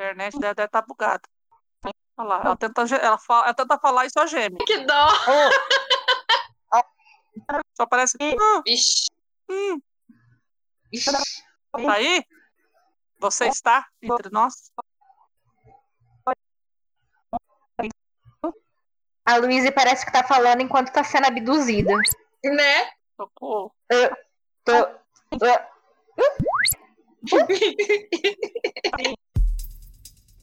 internet dela deve estar tá bugada. Olha lá, ela tenta, ela, fala, ela tenta falar e só geme. Que dó! Oh. Só parece. Hum, Vixe. hum. Vixe. Tá aí? Você está entre nós? A Luísa parece que tá falando enquanto tá sendo abduzida. Né? Socorro. Eu tô. eu-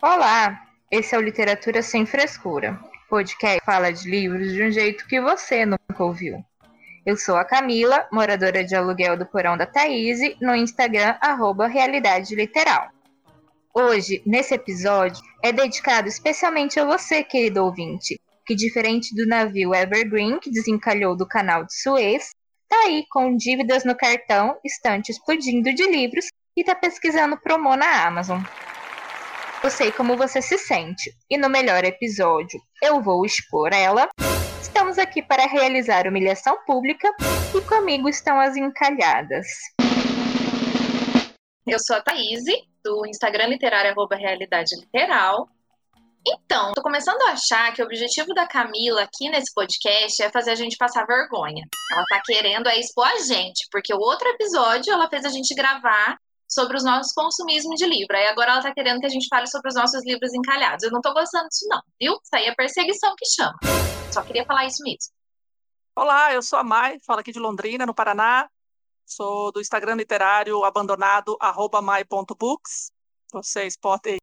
Olá, esse é o Literatura Sem Frescura. Podcast que fala de livros de um jeito que você nunca ouviu. Eu sou a Camila, moradora de aluguel do Porão da Thaís, no Instagram, arroba Realidade Literal. Hoje, nesse episódio, é dedicado especialmente a você, querido ouvinte, que diferente do navio Evergreen, que desencalhou do canal de Suez, tá aí com dívidas no cartão, estante explodindo de livros e tá pesquisando promo na Amazon. Eu sei como você se sente, e no melhor episódio eu vou expor ela. Estamos aqui para realizar humilhação pública e comigo estão as encalhadas. Eu sou a Thaís, do Instagram literário arroba Realidade Literal. Então, tô começando a achar que o objetivo da Camila aqui nesse podcast é fazer a gente passar vergonha. Ela tá querendo é expor a gente, porque o outro episódio ela fez a gente gravar sobre os nossos consumismos de livro. Aí agora ela tá querendo que a gente fale sobre os nossos livros encalhados. Eu não tô gostando disso não, viu? Isso aí é perseguição que chama. Só queria falar isso mesmo. Olá, eu sou a Mai, falo aqui de Londrina, no Paraná. Sou do Instagram literário abandonado, arroba mai.books. Vocês podem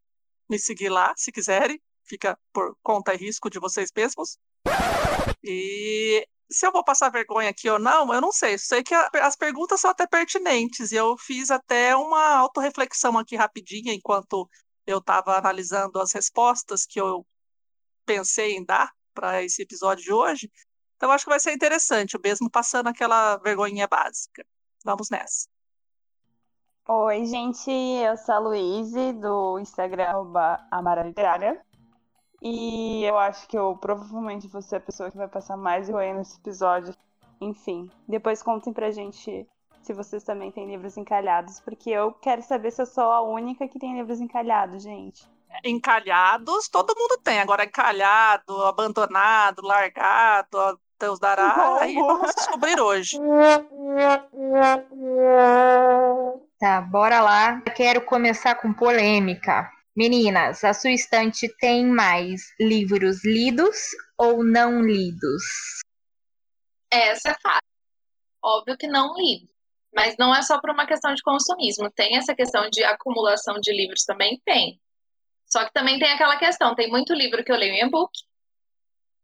me seguir lá, se quiserem. Fica por conta e risco de vocês mesmos. E se eu vou passar vergonha aqui ou não, eu não sei. Sei que a- as perguntas são até pertinentes. E eu fiz até uma autorreflexão aqui rapidinha, enquanto eu estava analisando as respostas que eu pensei em dar para esse episódio de hoje. Então, acho que vai ser interessante, mesmo passando aquela vergonhinha básica. Vamos nessa. Oi, gente, eu sou a Luíse, do Instagram Amara Literária. E eu acho que eu provavelmente vou ser a pessoa que vai passar mais vergonha nesse episódio. Enfim, depois contem pra gente se vocês também têm livros encalhados, porque eu quero saber se eu sou a única que tem livros encalhados, gente. Encalhados, todo mundo tem. Agora, encalhado, abandonado, largado, Deus dará. Aí vamos descobrir hoje. Tá, bora lá. Quero começar com polêmica. Meninas, a sua estante tem mais livros lidos ou não lidos? Essa é fácil. Óbvio que não lido. Mas não é só por uma questão de consumismo. Tem essa questão de acumulação de livros também? Tem. Só que também tem aquela questão: tem muito livro que eu leio em e-book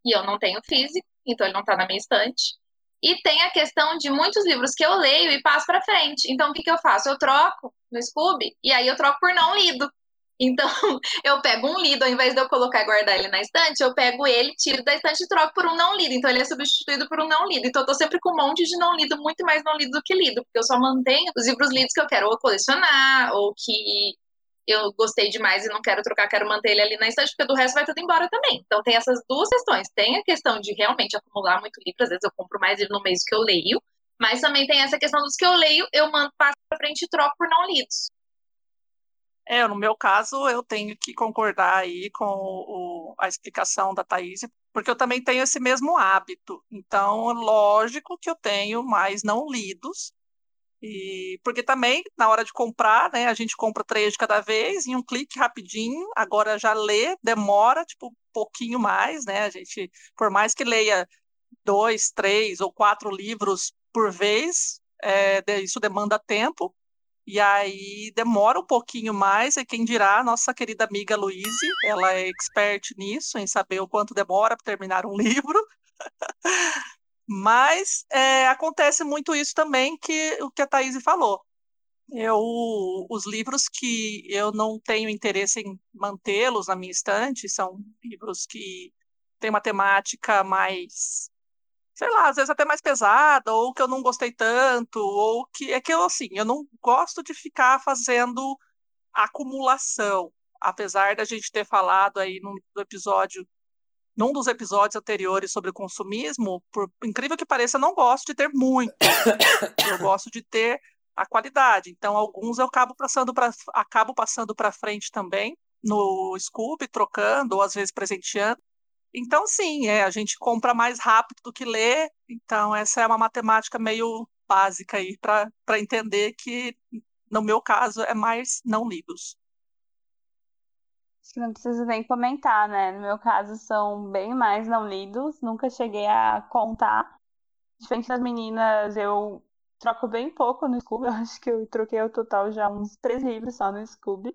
e eu não tenho físico, então ele não está na minha estante. E tem a questão de muitos livros que eu leio e passo para frente. Então o que, que eu faço? Eu troco no Scooby e aí eu troco por não lido. Então, eu pego um lido, ao invés de eu colocar e guardar ele na estante, eu pego ele, tiro da estante e troco por um não lido. Então, ele é substituído por um não lido. Então, eu tô sempre com um monte de não lido, muito mais não lido do que lido, porque eu só mantenho os livros lidos que eu quero ou colecionar, ou que eu gostei demais e não quero trocar, quero manter ele ali na estante, porque do resto vai tudo embora também. Então, tem essas duas questões. Tem a questão de realmente acumular muito livro, às vezes eu compro mais livro no mês que eu leio, mas também tem essa questão dos que eu leio, eu mando passo pra frente e troco por não lidos. É, no meu caso, eu tenho que concordar aí com o- a explicação da Thaís, porque eu também tenho esse mesmo hábito. Então, lógico que eu tenho mais não lidos, e porque também, na hora de comprar, né, a gente compra três de cada vez, em um clique rapidinho, agora já lê, demora, tipo, um pouquinho mais, né, a gente, por mais que leia dois, três ou quatro livros por vez, é, isso demanda tempo, e aí demora um pouquinho mais, e quem dirá, a nossa querida amiga Luíse, ela é expert nisso, em saber o quanto demora para terminar um livro. Mas é, acontece muito isso também que o que a Thaís falou. Eu, os livros que eu não tenho interesse em mantê-los na minha estante são livros que têm uma temática mais, sei lá, às vezes até mais pesada, ou que eu não gostei tanto, ou que é que eu assim, eu não gosto de ficar fazendo acumulação, apesar da gente ter falado aí no episódio num dos episódios anteriores sobre consumismo, por incrível que pareça, eu não gosto de ter muito. eu gosto de ter a qualidade. Então, alguns eu acabo passando para acabo passando para frente também no Scooby, trocando ou às vezes presenteando. Então, sim, é, a gente compra mais rápido do que lê. Então, essa é uma matemática meio básica aí para entender que, no meu caso, é mais não lidos. Acho que não precisa nem comentar, né? No meu caso, são bem mais não lidos. Nunca cheguei a contar. Diferente das meninas, eu troco bem pouco no Scooby. Eu acho que eu troquei ao total já uns três livros só no Scooby.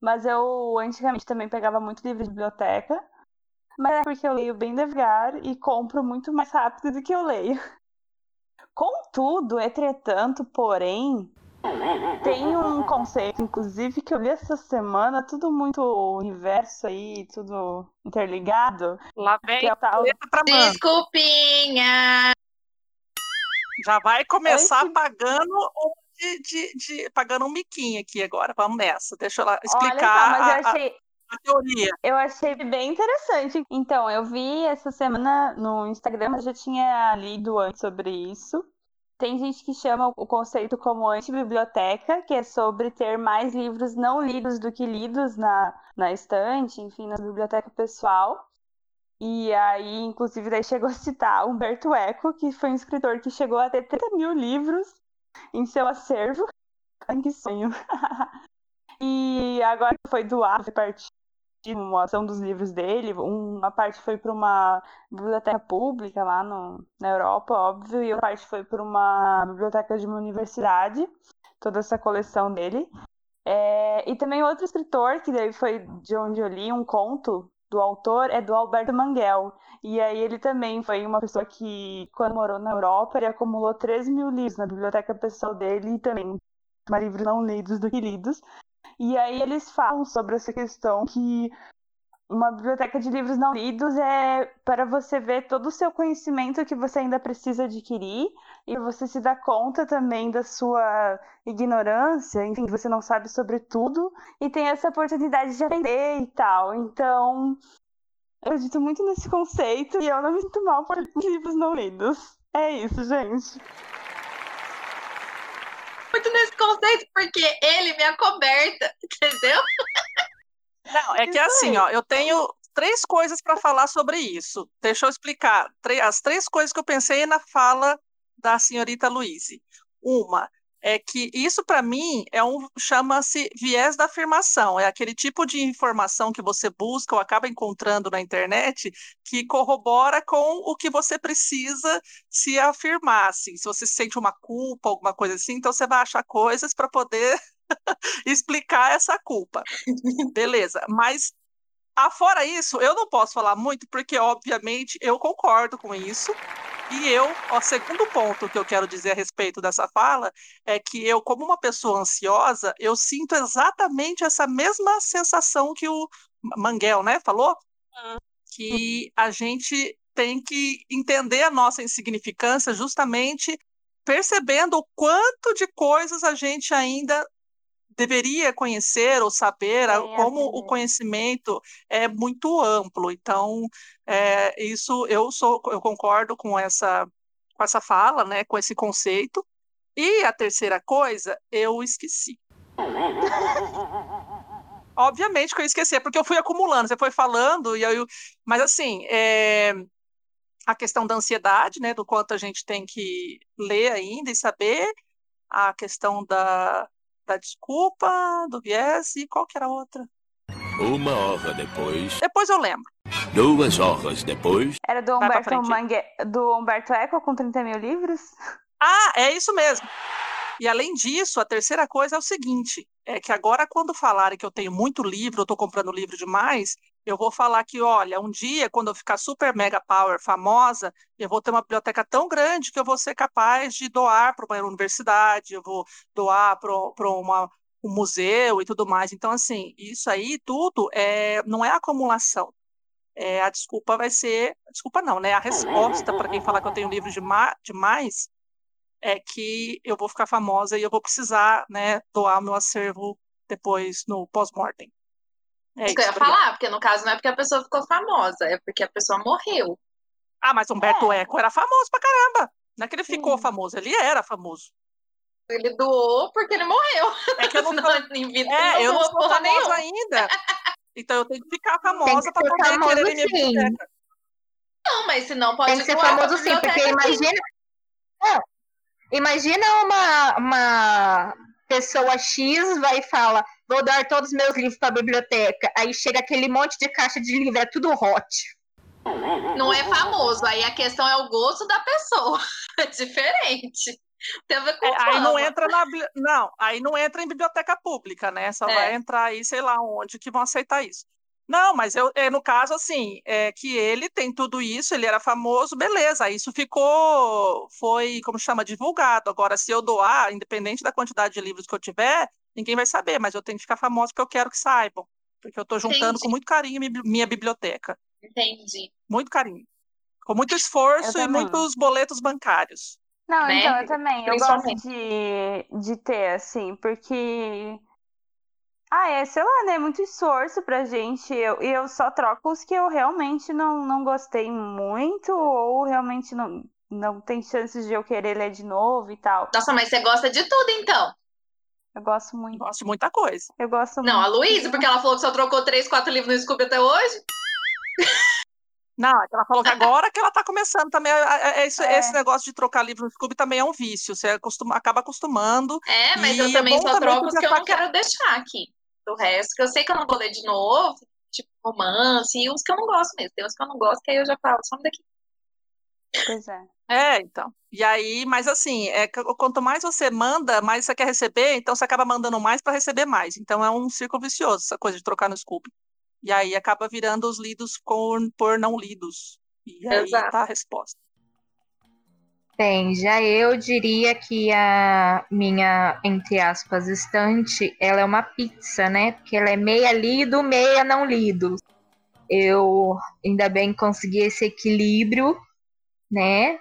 Mas eu antigamente também pegava muito livro de biblioteca. Mas é porque eu leio bem devagar e compro muito mais rápido do que eu leio. Contudo, entretanto, porém, tem um conceito, inclusive, que eu li essa semana, tudo muito universo aí, tudo interligado. Lá vem é tal... Desculpinha! Já vai começar pagando de, de, de, pagando um miquinho aqui agora. Vamos nessa. Deixa eu lá explicar Olha só, mas eu achei... a, teoria. Eu achei bem interessante. Então, eu vi essa semana no Instagram, eu já tinha lido antes sobre isso. Tem gente que chama o conceito como antibiblioteca, que é sobre ter mais livros não lidos do que lidos na, na estante, enfim, na biblioteca pessoal. E aí, inclusive, daí chegou a citar Humberto Eco, que foi um escritor que chegou a ter 30 mil livros em seu acervo. Que sonho! e agora foi doado, foi partir uma ação dos livros dele. Uma parte foi para uma biblioteca pública lá no, na Europa, óbvio, e outra parte foi para uma biblioteca de uma universidade, toda essa coleção dele. É, e também outro escritor, que daí foi de onde eu li um conto do autor é do Alberto Manguel. E aí ele também foi uma pessoa que, quando morou na Europa, ele acumulou 3 mil livros na biblioteca pessoal dele e também mais livros não lidos do que lidos. E aí eles falam sobre essa questão que uma biblioteca de livros não lidos é para você ver todo o seu conhecimento que você ainda precisa adquirir e você se dá conta também da sua ignorância, enfim, você não sabe sobre tudo e tem essa oportunidade de aprender e tal. Então, eu acredito muito nesse conceito e eu não me sinto mal por livros não lidos. É isso, gente. Muito nesse conceito, porque ele me acoberta, entendeu? Não, é que é assim, ó, eu tenho três coisas para falar sobre isso. Deixa eu explicar. As três coisas que eu pensei na fala da senhorita Luíse. Uma é que isso para mim é um chama-se viés da afirmação, é aquele tipo de informação que você busca ou acaba encontrando na internet que corrobora com o que você precisa se afirmar, assim. Se você sente uma culpa, alguma coisa assim, então você vai achar coisas para poder explicar essa culpa. Beleza, mas afora isso, eu não posso falar muito, porque, obviamente, eu concordo com isso. E eu, o segundo ponto que eu quero dizer a respeito dessa fala é que eu, como uma pessoa ansiosa, eu sinto exatamente essa mesma sensação que o Manguel, né, falou? Uhum. Que a gente tem que entender a nossa insignificância justamente percebendo o quanto de coisas a gente ainda deveria conhecer ou saber como o conhecimento é muito amplo. Então, é, isso eu sou, eu concordo com essa com essa fala, né, com esse conceito. E a terceira coisa, eu esqueci. Obviamente que eu esqueci, é porque eu fui acumulando, você foi falando, e eu, mas assim, é, a questão da ansiedade, né, do quanto a gente tem que ler ainda e saber, a questão da, da desculpa, do viés e qual que era a outra? Uma hora depois. Depois eu lembro. Duas horas depois. Era do Humberto, Mangue... do Humberto Eco com 30 mil livros? Ah, é isso mesmo. E além disso, a terceira coisa é o seguinte: é que agora, quando falarem que eu tenho muito livro, eu estou comprando livro demais, Eu vou falar que, olha, um dia, quando eu ficar super mega power famosa, eu vou ter uma biblioteca tão grande que eu vou ser capaz de doar para uma universidade, eu vou doar para uma um museu e tudo mais. Então, assim, isso aí tudo é, não é acumulação. É, a desculpa vai ser. Desculpa não, né? A resposta para quem falar que eu tenho livro demais de é que eu vou ficar famosa e eu vou precisar né, doar meu acervo depois no pós-mortem. É isso que eu ia falar, porque no caso não é porque a pessoa ficou famosa, é porque a pessoa morreu. Ah, mas Humberto é. Eco era famoso pra caramba. Não é que ele Sim. ficou famoso, ele era famoso. Ele doou porque ele morreu. É que eu não, não em vida, é, eu não sou famosa nenhuma. ainda. Então eu tenho que ficar famosa para poder famoso, querer minha biblioteca. Não, mas se não pode Tem que ser famoso sim, porque imagina. Não, imagina uma, uma pessoa X vai e fala: vou dar todos os meus livros para a biblioteca. Aí chega aquele monte de caixa de livro, é tudo hot. Não é famoso, aí a questão é o gosto da pessoa. É diferente. Tem a ver com é, aí não entra na não, aí não entra em biblioteca pública, né? Só é. vai entrar aí, sei lá onde que vão aceitar isso. Não, mas eu, é, no caso, assim, é que ele tem tudo isso, ele era famoso, beleza, isso ficou, foi, como chama, divulgado. Agora, se eu doar, independente da quantidade de livros que eu tiver, ninguém vai saber, mas eu tenho que ficar famoso porque eu quero que saibam. Porque eu estou juntando Entendi. com muito carinho minha biblioteca. Entendi. Muito carinho. Com muito esforço e muitos boletos bancários. Não, né? então eu também. Eu gosto de, de ter, assim, porque. Ah, é, sei lá, né? Muito esforço pra gente. E eu, eu só troco os que eu realmente não, não gostei muito, ou realmente não, não tem chances de eu querer ler de novo e tal. Nossa, mas você gosta de tudo, então? Eu gosto muito. Gosto de muita coisa. Eu gosto não, muito. Não, a Luísa, porque ela falou que só trocou três, quatro livros no Scooby até hoje. Não, é ela falou que agora que ela tá começando também. É, é, esse, é. esse negócio de trocar livro no Scooby também é um vício. Você acostuma, acaba acostumando. É, mas eu também é só troco os que eu não quero deixar aqui. Do resto, que eu sei que eu não vou ler de novo, tipo romance, e uns que eu não gosto mesmo. Tem uns que eu não gosto, que aí eu já falo, some daqui. Pois é. É, então. E aí, mas assim, é, quanto mais você manda, mais você quer receber, então você acaba mandando mais para receber mais. Então é um círculo vicioso essa coisa de trocar no Scooby. E aí acaba virando os lidos com, por não lidos. E aí Exato. tá a resposta. Bem, já eu diria que a minha, entre aspas, estante, ela é uma pizza, né? Porque ela é meia lido, meia não lido. Eu ainda bem consegui esse equilíbrio, né?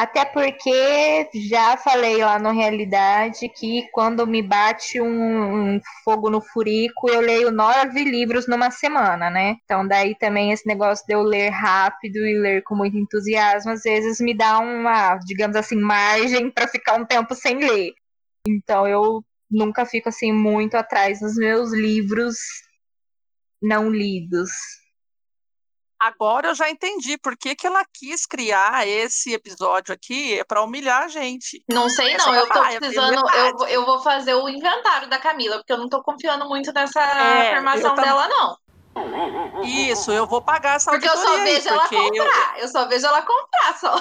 Até porque já falei lá no Realidade que quando me bate um, um, fogo no furico, eu leio nove livros numa semana, né? Então daí também esse negócio de eu ler rápido e ler com muito entusiasmo, às vezes me dá uma, digamos assim, margem para ficar um tempo sem ler. Então eu nunca fico assim muito atrás dos meus livros não lidos. Agora eu já entendi por que, que ela quis criar esse episódio aqui é para humilhar a gente. Não sei não, eu tô precisando, eu, eu vou fazer o inventário da Camila, porque eu não tô confiando muito nessa é, afirmação dela não. Isso, eu vou pagar essa Porque eu só vejo aí, ela comprar, eu... eu... só vejo ela comprar só.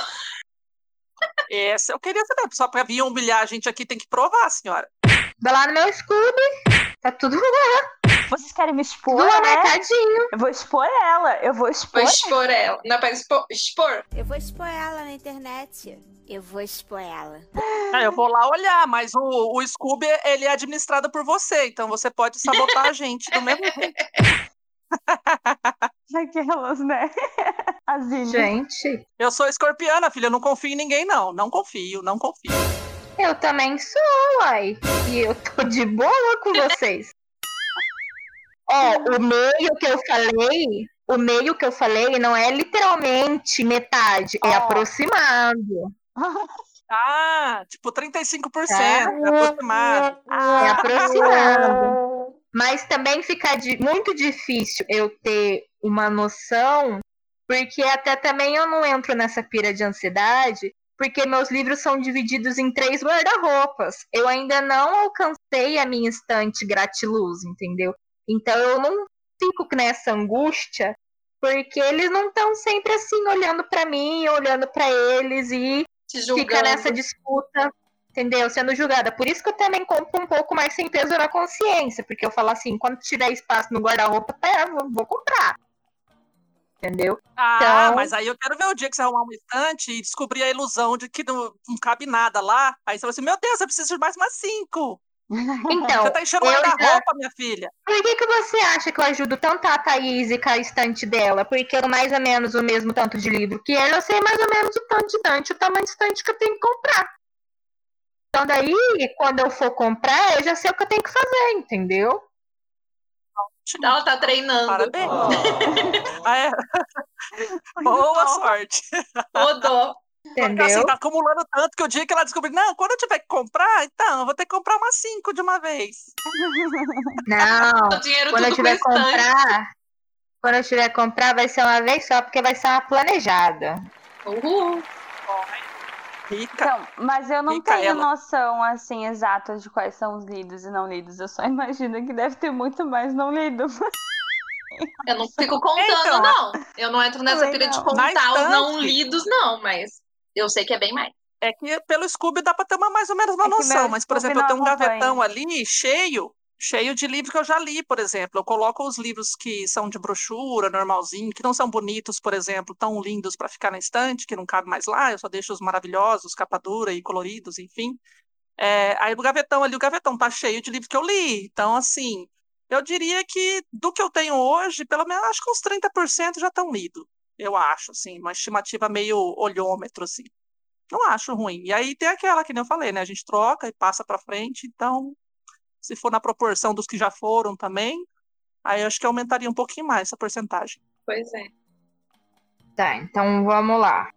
Essa eu queria saber, só para vir humilhar a gente aqui tem que provar, senhora. Vai lá no meu Scooby, tá tudo lá. Vocês querem me expor? Do né? mercadinho. Eu vou expor ela. Eu vou expor. Vou expor ela. Não é pra expor, expor. Eu vou expor ela na internet. Eu vou expor ela. É, eu vou lá olhar, mas o, o Scooby, ele é administrado por você, então você pode sabotar a gente do mesmo jeito. Aquelas, né? As Gente. Eu sou escorpiana, filha. Eu não confio em ninguém, não. Não confio, não confio. Eu também sou, uai. E eu tô de boa com vocês. Ó, o meio que eu falei, o meio que eu falei não é literalmente metade, oh. é aproximado. Ah, tipo 35%, é, aproximado. É aproximado. Mas também fica de, muito difícil eu ter uma noção, porque até também eu não entro nessa pira de ansiedade, porque meus livros são divididos em três guarda-roupas. Eu ainda não alcancei a minha estante gratiluz, entendeu? Então eu não fico nessa angústia, porque eles não estão sempre assim olhando para mim, olhando para eles e fica nessa disputa, entendeu? Sendo julgada. Por isso que eu também compro um pouco mais sem peso na consciência, porque eu falo assim, quando tiver espaço no guarda-roupa, tá, vou, vou comprar. Entendeu? Ah, Então- mas aí eu quero ver o dia que você arrumar uma estante e descobrir a ilusão de que não, não cabe nada lá. Aí você fala assim, meu Deus, eu preciso de mais umas cinco. Então, você tá enchendo o eu já- guarda-roupa, minha filha. Por que, que você acha que eu ajudo tanto a Thaís com a estante dela? Porque eu mais ou menos o mesmo tanto de livro que ela, eu sei mais ou menos o tanto de estante, o tamanho de estante que eu tenho que comprar. Então daí, quando eu for comprar, eu já sei o que eu tenho que fazer, entendeu? Ela tá treinando. Parabéns. Ah, é. Boa sorte. Rodou. Porque assim, tá acumulando tanto que o dia que ela descobrir, não, quando eu tiver que comprar, então, eu vou ter que comprar umas cinco de uma vez. Não, quando eu tiver que comprar, quando eu tiver que comprar, vai ser uma vez só, porque vai ser uma planejada. Uhul. Rica. Então, mas eu não Fica tenho ela. noção assim exata de quais são os lidos e não lidos. Eu só imagino que deve ter muito mais não lido. Eu não fico contando, Então, não. Eu não entro nessa pilha de contar Na os não lidos, não, mas eu sei que é bem mais. É que pelo Scooby dá pra ter uma, mais ou menos uma É noção, mas, por Scooby exemplo, eu tenho um acompanha. gavetão ali cheio, cheio de livros que eu já li, por exemplo. Eu coloco os livros que são de brochura, normalzinho, que não são bonitos, por exemplo, tão lindos para ficar na estante, que não cabe mais lá, eu só deixo os maravilhosos, capa dura e coloridos, enfim. É, aí o gavetão ali, o gavetão tá cheio de livros que eu li. Então, assim, eu diria que do que eu tenho hoje, pelo menos acho que uns 30% já estão lidos. Eu acho, assim, uma estimativa meio olhômetro, assim. Não acho ruim. E aí tem aquela que nem eu falei, né? A gente troca e passa para frente. Então, se for na proporção dos que já foram também, aí acho que aumentaria um pouquinho mais essa porcentagem. Pois é. Tá, então vamos lá.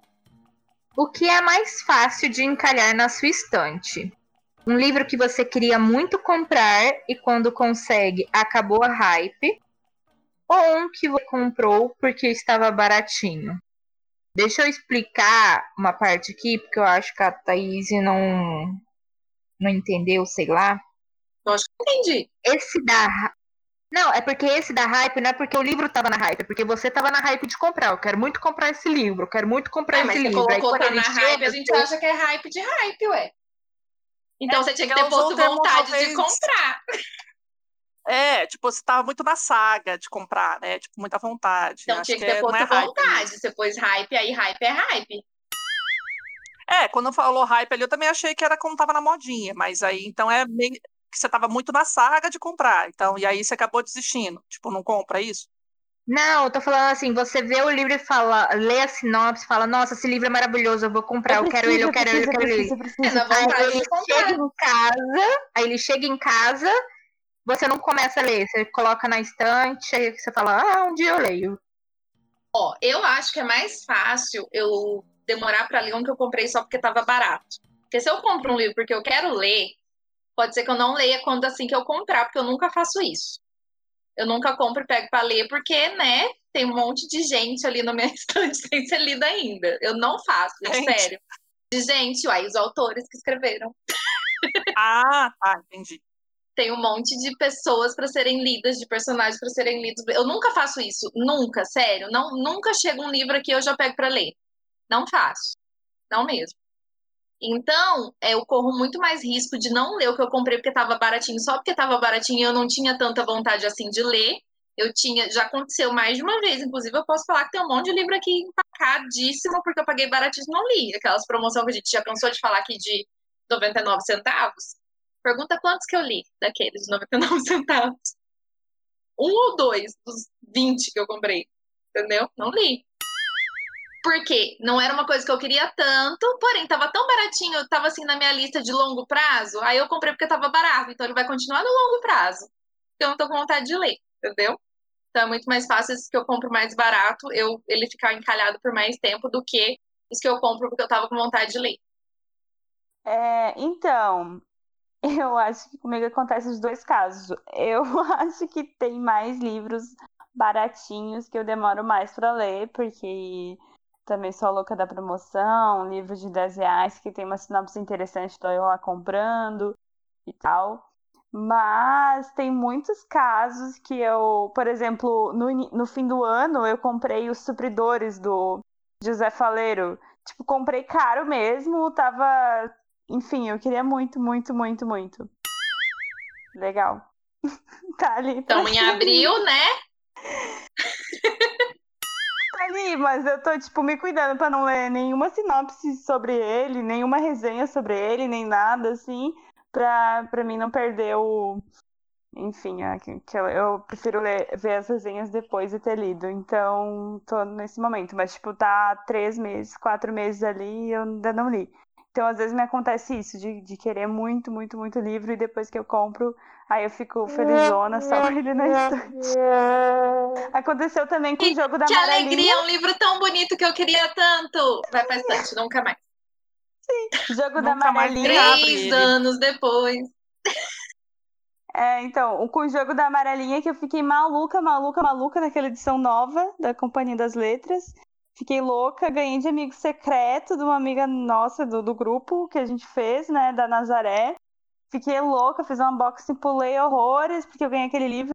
O que é mais fácil de encalhar na sua estante? Um livro que você queria muito comprar e quando consegue acabou a hype? Ou um que você comprou porque estava baratinho? Deixa eu explicar uma parte aqui, porque eu acho que a Thaís não, não entendeu, sei lá. Eu acho que eu entendi. Esse da. Não, é porque esse da hype não é porque o livro tava na hype, é porque você tava na hype de comprar. Eu quero muito comprar esse livro, eu quero muito comprar É, esse livro. Aí colocou quando tá na chega, hype, a gente acha que é hype de hype, ué. Então É, você tinha que porque ter posto vontade de comprar. É, tipo, você tava muito na saga de comprar, né? Tipo, muita vontade. Então Acho tinha que que ter é- não posto é hype vontade. mesmo. Você pôs hype, aí hype é hype. É, quando falou hype ali, eu também achei que era quando tava na modinha, mas aí então é meio que você tava muito na saga de comprar. Então, e aí você acabou desistindo. Tipo, não compra isso? Não, eu tô falando assim, você vê o livro e fala, lê a sinopse, fala, nossa, esse livro é maravilhoso, eu vou comprar, eu, quero ele, eu quero ele, eu quero ele. preciso, preciso, É preciso. Aí ele chega em casa, aí ele chega em casa, você não começa a ler, você coloca na estante, aí você fala, ah, um dia eu leio. Ó, eu acho que é mais fácil eu demorar pra ler um que eu comprei só porque tava barato. Porque se eu compro um livro porque eu quero ler, pode ser que eu não leia quando assim que eu comprar, porque eu nunca faço isso. Eu nunca compro e pego pra ler porque, né, tem um monte de gente ali na minha estante sem ser lida ainda. Eu não faço, gente, sério. De gente, uai, os autores que escreveram. Ah, tá, entendi. Tem um monte de pessoas pra serem lidas, de personagens pra serem lidos. Eu nunca faço isso, nunca, sério. Não, nunca chega um livro aqui e eu já pego pra ler. Não faço. Não mesmo. Então, é, eu corro muito mais risco de não ler o que eu comprei porque estava baratinho, só porque estava baratinho eu não tinha tanta vontade assim de ler. Eu tinha, já aconteceu mais de uma vez, inclusive eu posso falar que tem um monte de livro aqui empacadíssimo porque eu paguei baratinho e não li. Aquelas promoções que a gente já cansou de falar aqui de 99 centavos. Pergunta quantos que eu li daqueles de 99 centavos. Um ou dois dos 20 que eu comprei. Entendeu? Não li. Por quê? Não era uma coisa que eu queria tanto, porém tava tão baratinho, tava assim na minha lista de longo prazo, aí eu comprei porque tava barato, então ele vai continuar no longo prazo. Porque eu não tô com vontade de ler, entendeu? Então é muito mais fácil que eu compro mais barato, eu, ele ficar encalhado por mais tempo do que os que eu compro porque eu tava com vontade de ler. É, então, eu acho que comigo acontece os dois casos. Eu acho que tem mais livros baratinhos que eu demoro mais para ler, porque também sou a louca da promoção, livros de 10 reais que tem uma sinopse interessante, tô eu lá comprando e tal. Mas tem muitos casos que eu, por exemplo, no, no fim do ano eu comprei os supridores do José Faleiro. Tipo, comprei caro mesmo, tava enfim, eu queria muito, muito, muito, muito. Legal. tá ali. Então em abril, né? li, mas eu tô, tipo, me cuidando pra não ler nenhuma sinopse sobre ele, nenhuma resenha sobre ele, nem nada, assim, pra, pra mim não perder o. Enfim, a- que, que eu, eu prefiro ler, ver as resenhas depois de ter lido. Então, tô nesse momento. Mas, tipo, tá três meses, quatro meses ali e eu ainda não li. Então, às vezes me acontece isso, de, de querer muito, muito, muito livro e depois que eu compro, aí eu fico felizona só com ele na estante. Aconteceu também com o jogo da Que amarelinha. alegria, um livro tão bonito que eu queria tanto. Vai pra estante, nunca mais. Jogo da Nunca amarelinha. abre Três anos depois. É, então, o- com o jogo da amarelinha que eu fiquei maluca, maluca, maluca naquela edição nova da Companhia das Letras. Fiquei louca, ganhei de amigo secreto de uma amiga nossa do, do grupo que a gente fez, né, da Nazaré. Fiquei louca, fiz um unboxing, pulei horrores, porque eu ganhei aquele livro,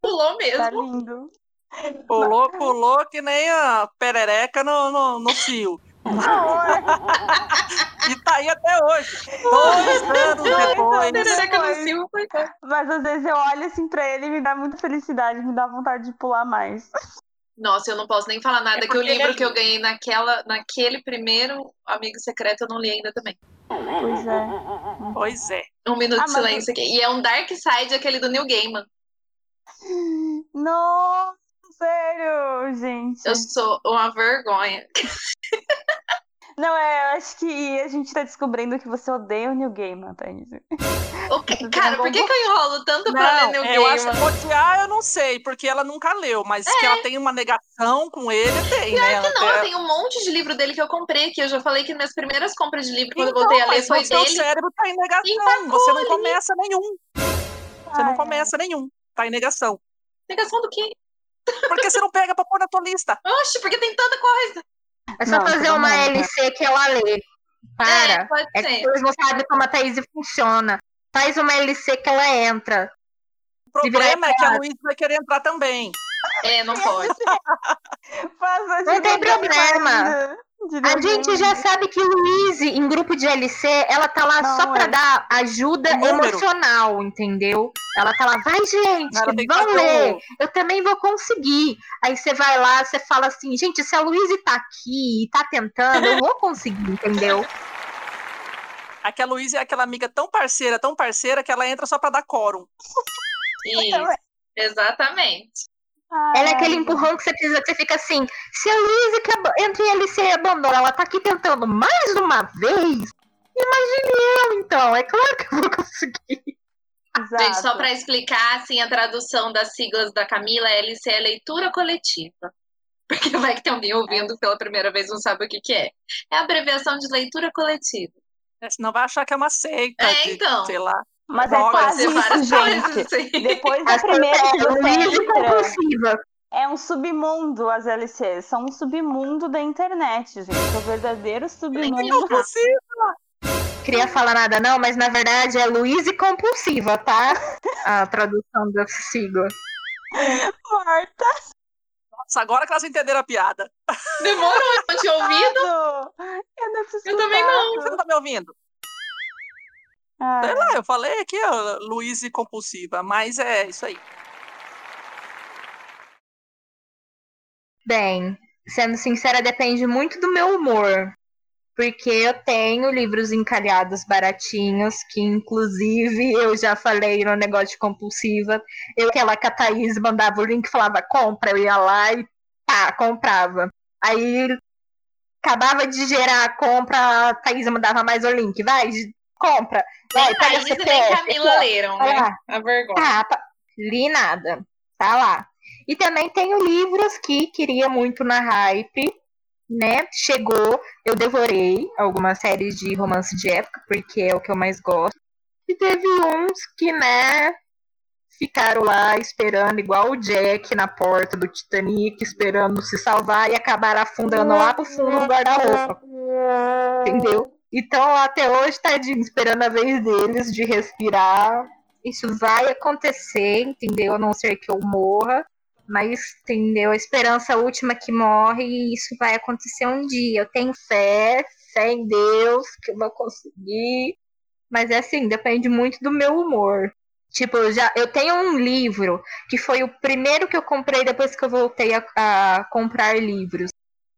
Pulou tá mesmo. lindo. Pulou, pulou que nem a perereca no, no, no cio. E tá aí até hoje. Dois anos depois. Mas às vezes eu olho assim pra ele e me dá muita felicidade, me dá vontade de pular mais. Nossa, eu não posso nem falar nada, É que o livro é que eu ganhei naquela, naquele primeiro Amigo Secreto eu não li ainda também. Pois é. Pois é. Um minuto Ah, de mas silêncio aqui. E é um Dark Side, aquele do Neil Gaiman. Nossa, sério, gente. Eu sou uma vergonha. Não, é, eu acho que a gente tá descobrindo que você odeia o New Gaiman, Thaís. O que- Cara, por que, que eu enrolo tanto pra Não, ler Neil eu acho Gaiman? que odiar eu não sei, porque ela nunca leu, mas que ela tem uma negação com ele, tem, né? Ela Não, tem- tem um monte de livro dele que eu comprei, que eu já falei que minhas primeiras compras de livro, quando Então, eu voltei a ler, mas foi o seu dele. cérebro tá em negação, você não começa nenhum. Você não Ai, começa nenhum, tá em negação. Negação do quê? Porque você não pega pra pôr na tua lista. Oxe, porque tem tanta coisa. É só Não, fazer uma tá? LC que ela lê. É, Para. pode É, que vocês não sabem como a Thaís funciona. Faz uma LC que ela entra. O problema é que a. Luísa vai querer entrar também. É, não pode. Faz a Não tem problema. de A gente já sabe que Luíse, em grupo de LC, ela tá lá Não, só pra é. dar ajuda emocional, entendeu? Ela tá lá, vai, gente, vão ler, eu também vou conseguir. Aí você vai lá, você fala assim, gente, se a Luíse tá aqui e tá tentando, eu vou conseguir, entendeu? Aqui a Luísa é aquela amiga tão parceira, tão parceira, que ela entra só pra dar quórum. Isso. Exatamente. Ela é aquele empurrão que você precisa, que você fica assim, se a Luísa que entra em LC e abandona, ela tá aqui tentando mais uma vez, imagine eu, então, é claro que eu vou conseguir. exato. Gente, só para explicar, assim, a tradução das siglas da Camila, LC é leitura coletiva. Porque vai que tem alguém ouvindo pela primeira vez e não sabe o que, que é. É a abreviação de leitura coletiva. né? Senão vai achar que é uma seita. É, de, então. Sei lá. Mas é quase isso, gente. coisas, assim. Depois da As primeira é, entra, compulsiva. é um submundo as LCs. São um submundo da internet, gente. É o verdadeiro submundo. queria falar nada não, mas na verdade é Luísa compulsiva, tá? A tradução da sigla. Marta. Nossa, agora que elas entenderam a piada. Demorou, eu não tinha ouvido. Eu não Eu também não. Você não tá me ouvindo? Ai, Sei lá, eu falei aqui, ó, Luísa compulsiva, mas é isso aí. Bem, sendo sincera, depende muito do meu humor. Porque eu tenho livros encalhados baratinhos, que inclusive eu já falei no negócio de compulsiva. Eu, aquela que a Thaís mandava o link falava compra, eu ia lá e pá, comprava. Aí acabava de gerar a compra, a Thaís mandava mais o link, vai, compra, vai, Nem pega CPF. nem Camila leram, Vai né? lá. A vergonha. Tá, tá. Li nada. Tá lá. E também tenho livros que queria muito na hype, né? Chegou, eu devorei algumas séries de romance de época, porque é o que eu mais gosto. E teve uns que, né, ficaram lá esperando, igual o Jack na porta do Titanic, esperando se salvar e acabaram afundando lá pro fundo do guarda-roupa. Entendeu? Então, até hoje, tadinho, esperando a vez deles de respirar. Isso vai acontecer, entendeu? A não ser que eu morra. Mas, entendeu? A esperança última que morre e isso vai acontecer um dia. Eu tenho fé, fé em Deus, que eu vou conseguir. Mas é assim, depende muito do meu humor. Tipo, eu já eu tenho um livro que foi o primeiro que eu comprei depois que eu voltei a, a comprar livros,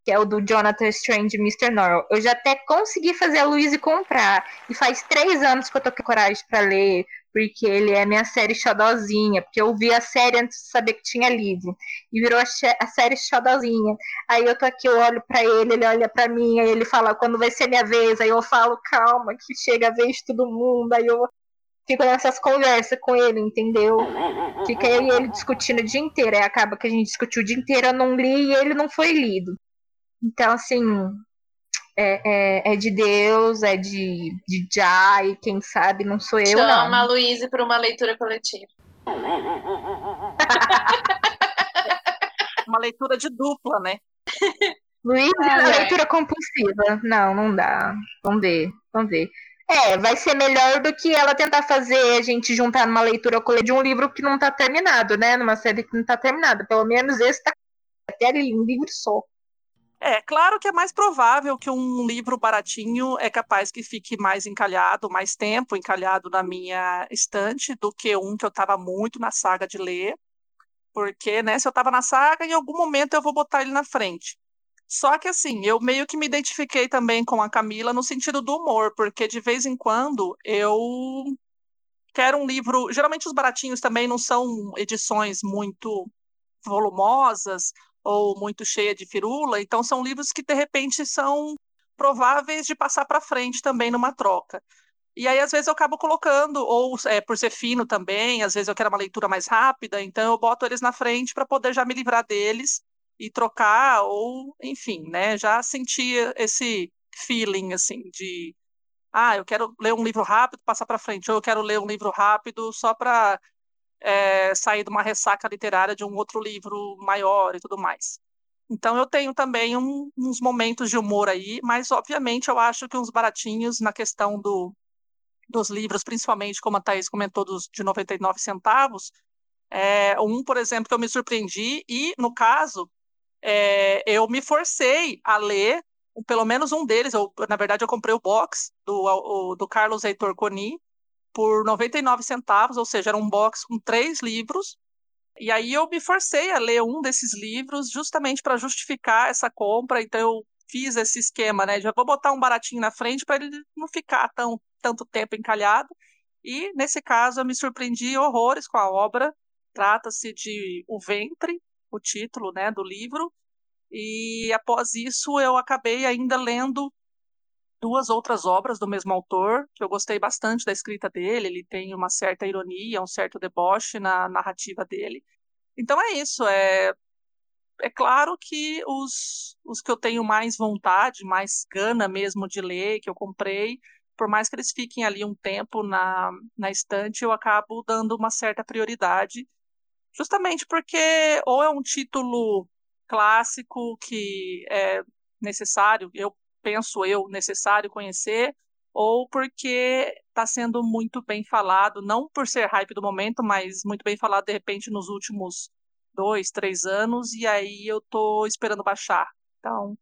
que é o do Jonathan Strange e Mr. Norrell. Eu já até consegui fazer a Luísa comprar. E faz três anos que eu tô com coragem para ler, porque ele é minha série xodozinha, porque eu vi a série antes de saber que tinha livro, e virou a, a série xodozinha. Aí eu tô aqui, eu olho para ele, ele olha para mim, aí ele fala quando vai ser minha vez, aí eu falo, calma, que chega a vez de todo mundo, aí eu fico nessas conversas com ele, entendeu? Fica eu e ele discutindo o dia inteiro. Aí acaba que a gente discutiu o dia inteiro, eu não li e ele não foi lido. Então, assim, é, é, é de Deus, é de, de Jai, quem sabe, não sou eu, Chama não. Chama a Luísa para uma leitura coletiva. uma leitura de dupla, né? Luísa, ah, é. leitura compulsiva. Não, não dá. Vamos ver, vamos ver. É, vai ser melhor do que ela tentar fazer a gente juntar numa leitura de um livro que não está terminado, né? Numa série que não está terminada. Pelo menos esse tá até ali um livro só. É, claro que é mais provável que um livro baratinho é capaz que fique mais encalhado, mais tempo encalhado na minha estante do que um que eu estava muito na saga de ler. Porque, né, se eu estava na saga, em algum momento eu vou botar ele na frente. Só que assim, eu meio que me identifiquei também com a Camila no sentido do humor, porque de vez em quando eu quero um livro. Geralmente os baratinhos também não são edições muito volumosas ou muito cheias de firula, então são livros que de repente são prováveis de passar para frente também numa troca. E aí, às vezes, eu acabo colocando, ou é, por ser fino também, às vezes eu quero uma leitura mais rápida, então eu boto eles na frente para poder já me livrar deles e trocar, ou, enfim, né, já sentir esse feeling, assim, de, ah, eu quero ler um livro rápido, passar para frente, ou eu quero ler um livro rápido só para é, sair de uma ressaca literária de um outro livro maior e tudo mais. Então eu tenho também um, uns momentos de humor aí, mas obviamente eu acho que uns baratinhos na questão do, dos livros, principalmente como a Thaís comentou, dos de 99 centavos, é, um, por exemplo, que eu me surpreendi, e no caso, é, eu me forcei a ler pelo menos um deles. Eu, na verdade, eu comprei o box do, o, do Carlos Heitor Coni por 99 centavos, ou seja, era um box com três livros. E aí eu me forcei a ler um desses livros justamente para justificar essa compra. Então eu fiz esse esquema, né? Já vou botar um baratinho na frente para ele não ficar tão tanto tempo encalhado. E nesse caso eu me surpreendi horrores com a obra. Trata-se de O Ventre, o título né, do livro, e após isso eu acabei ainda lendo duas outras obras do mesmo autor, que eu gostei bastante da escrita dele, ele tem uma certa ironia, um certo deboche na narrativa dele. Então é isso, é, é claro que os, os que eu tenho mais vontade, mais gana mesmo de ler, que eu comprei, por mais que eles fiquem ali um tempo na, na estante, eu acabo dando uma certa prioridade Justamente porque ou é um título clássico que é necessário, eu penso eu, necessário conhecer, ou porque está sendo muito bem falado, não por ser hype do momento, mas muito bem falado de repente nos últimos dois, três anos, e aí eu estou esperando baixar. Então,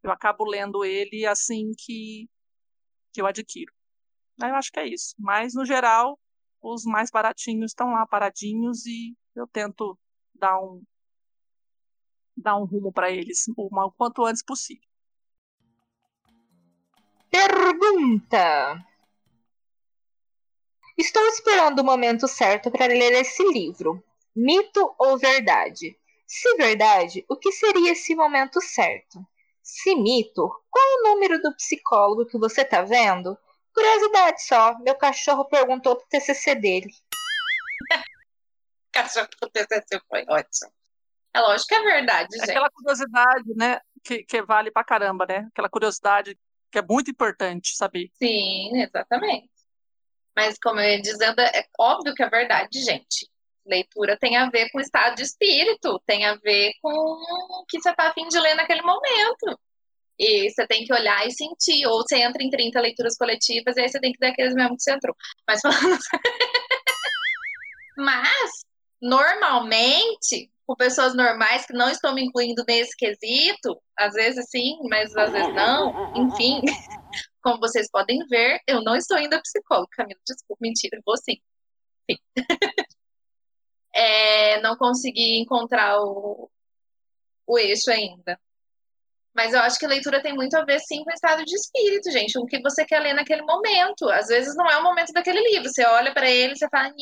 eu acabo lendo ele assim que, que eu adquiro. Eu acho que é isso. Mas, no geral, os mais baratinhos estão lá paradinhos e eu tento dar um dar um rumo para eles o quanto antes possível. Pergunta: Estou esperando o momento certo para ler esse livro. Mito ou verdade? Se verdade, o que seria esse momento certo? Se mito, qual é o número do psicólogo que você tá vendo? Curiosidade só, meu cachorro perguntou pro TCC dele. cachorro do TCC foi ótimo. É lógico que é verdade, gente. Aquela curiosidade, né, que, que vale pra caramba, né? Aquela curiosidade que é muito importante saber. Sim, exatamente. Mas, como eu ia dizendo, é óbvio que é verdade, gente. Leitura tem a ver com o estado de espírito, tem a ver com o que você está afim de ler naquele momento. E você tem que olhar e sentir. Ou você entra em 30 leituras coletivas e aí você tem que dar aqueles mesmo que você entrou. Mas. Mas normalmente, com pessoas normais que não estão me incluindo nesse quesito, às vezes sim, mas às vezes não, enfim, como vocês podem ver, eu não estou indo a psicólogo, Camila, desculpa, mentira, vou sim. é, não consegui encontrar o, o eixo ainda. Mas eu acho que leitura tem muito a ver, sim, com o estado de espírito, gente. O que você quer ler naquele momento. Às vezes não é o momento daquele livro. Você olha para ele e você fala,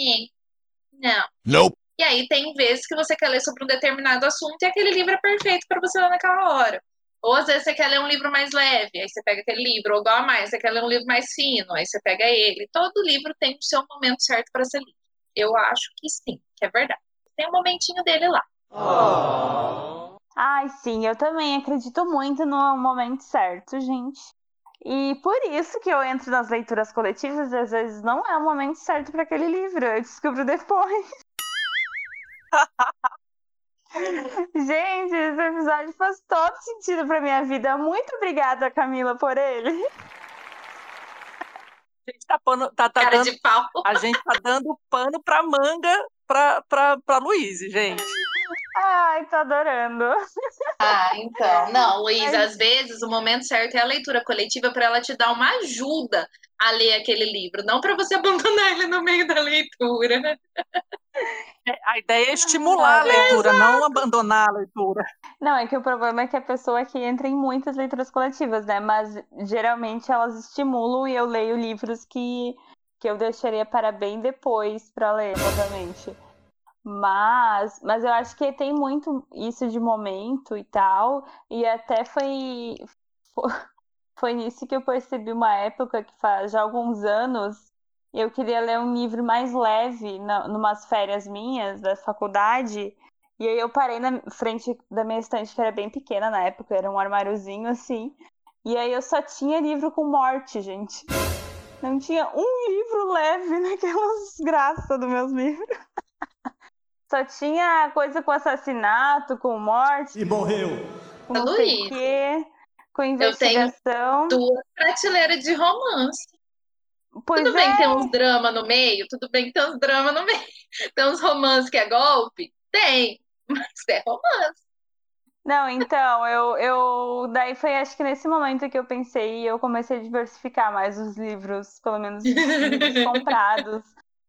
não. Nope. E aí tem vezes que você quer ler sobre um determinado assunto e aquele livro é perfeito para você ler naquela hora. Ou às vezes você quer ler um livro mais leve, aí você pega aquele livro, ou igual a mais, você quer ler um livro mais fino, aí você pega ele. Todo livro tem o seu momento certo para ser lido. Eu acho que sim, que é verdade. Tem um momentinho dele lá. Ai, sim, eu também acredito muito no momento certo, gente. E por isso que eu entro nas leituras coletivas, às vezes não é o momento certo para aquele livro, eu descubro depois. Gente, esse episódio faz todo sentido pra minha vida. Muito obrigada, Camila, por ele. A gente tá, pano, tá, tá Cara dando, de pau. a gente tá dando pano pra manga pra, pra, pra Luiz, gente. Ai, tô adorando. Ah, então. Não, Luiz, às vezes o momento certo é a leitura coletiva para ela te dar uma ajuda a ler aquele livro, não para você abandonar ele no meio da leitura. É, A ideia é estimular a leitura, não abandonar a leitura. Não, é que o problema é que a pessoa aqui entra em muitas leituras coletivas, né? Mas geralmente elas estimulam e eu leio livros que, que eu deixaria para bem depois para ler, obviamente. Mas, mas eu acho que tem muito isso de momento e tal. E até foi, fo- foi nisso que eu percebi uma época que faz já alguns anos. Eu queria ler um livro mais leve, na, numas férias minhas da faculdade. E aí eu parei na frente da minha estante, que era bem pequena na época, era um armáriozinho assim. E aí eu só tinha livro com morte, gente. Não tinha um livro leve naquelas graças dos meus livros. Só tinha coisa com assassinato, com morte, E morreu. com não sei Luiz, o quê, com tenho investigação. Duas prateleiras de romance. Pois Tudo bem é, que tem uns drama no meio, tudo bem que tem uns drama no meio. Tem uns romances que é golpe? Tem, mas é romance. Não, então, eu, eu. Daí foi acho que nesse momento que eu pensei e eu comecei a diversificar mais os livros, pelo menos os livros comprados.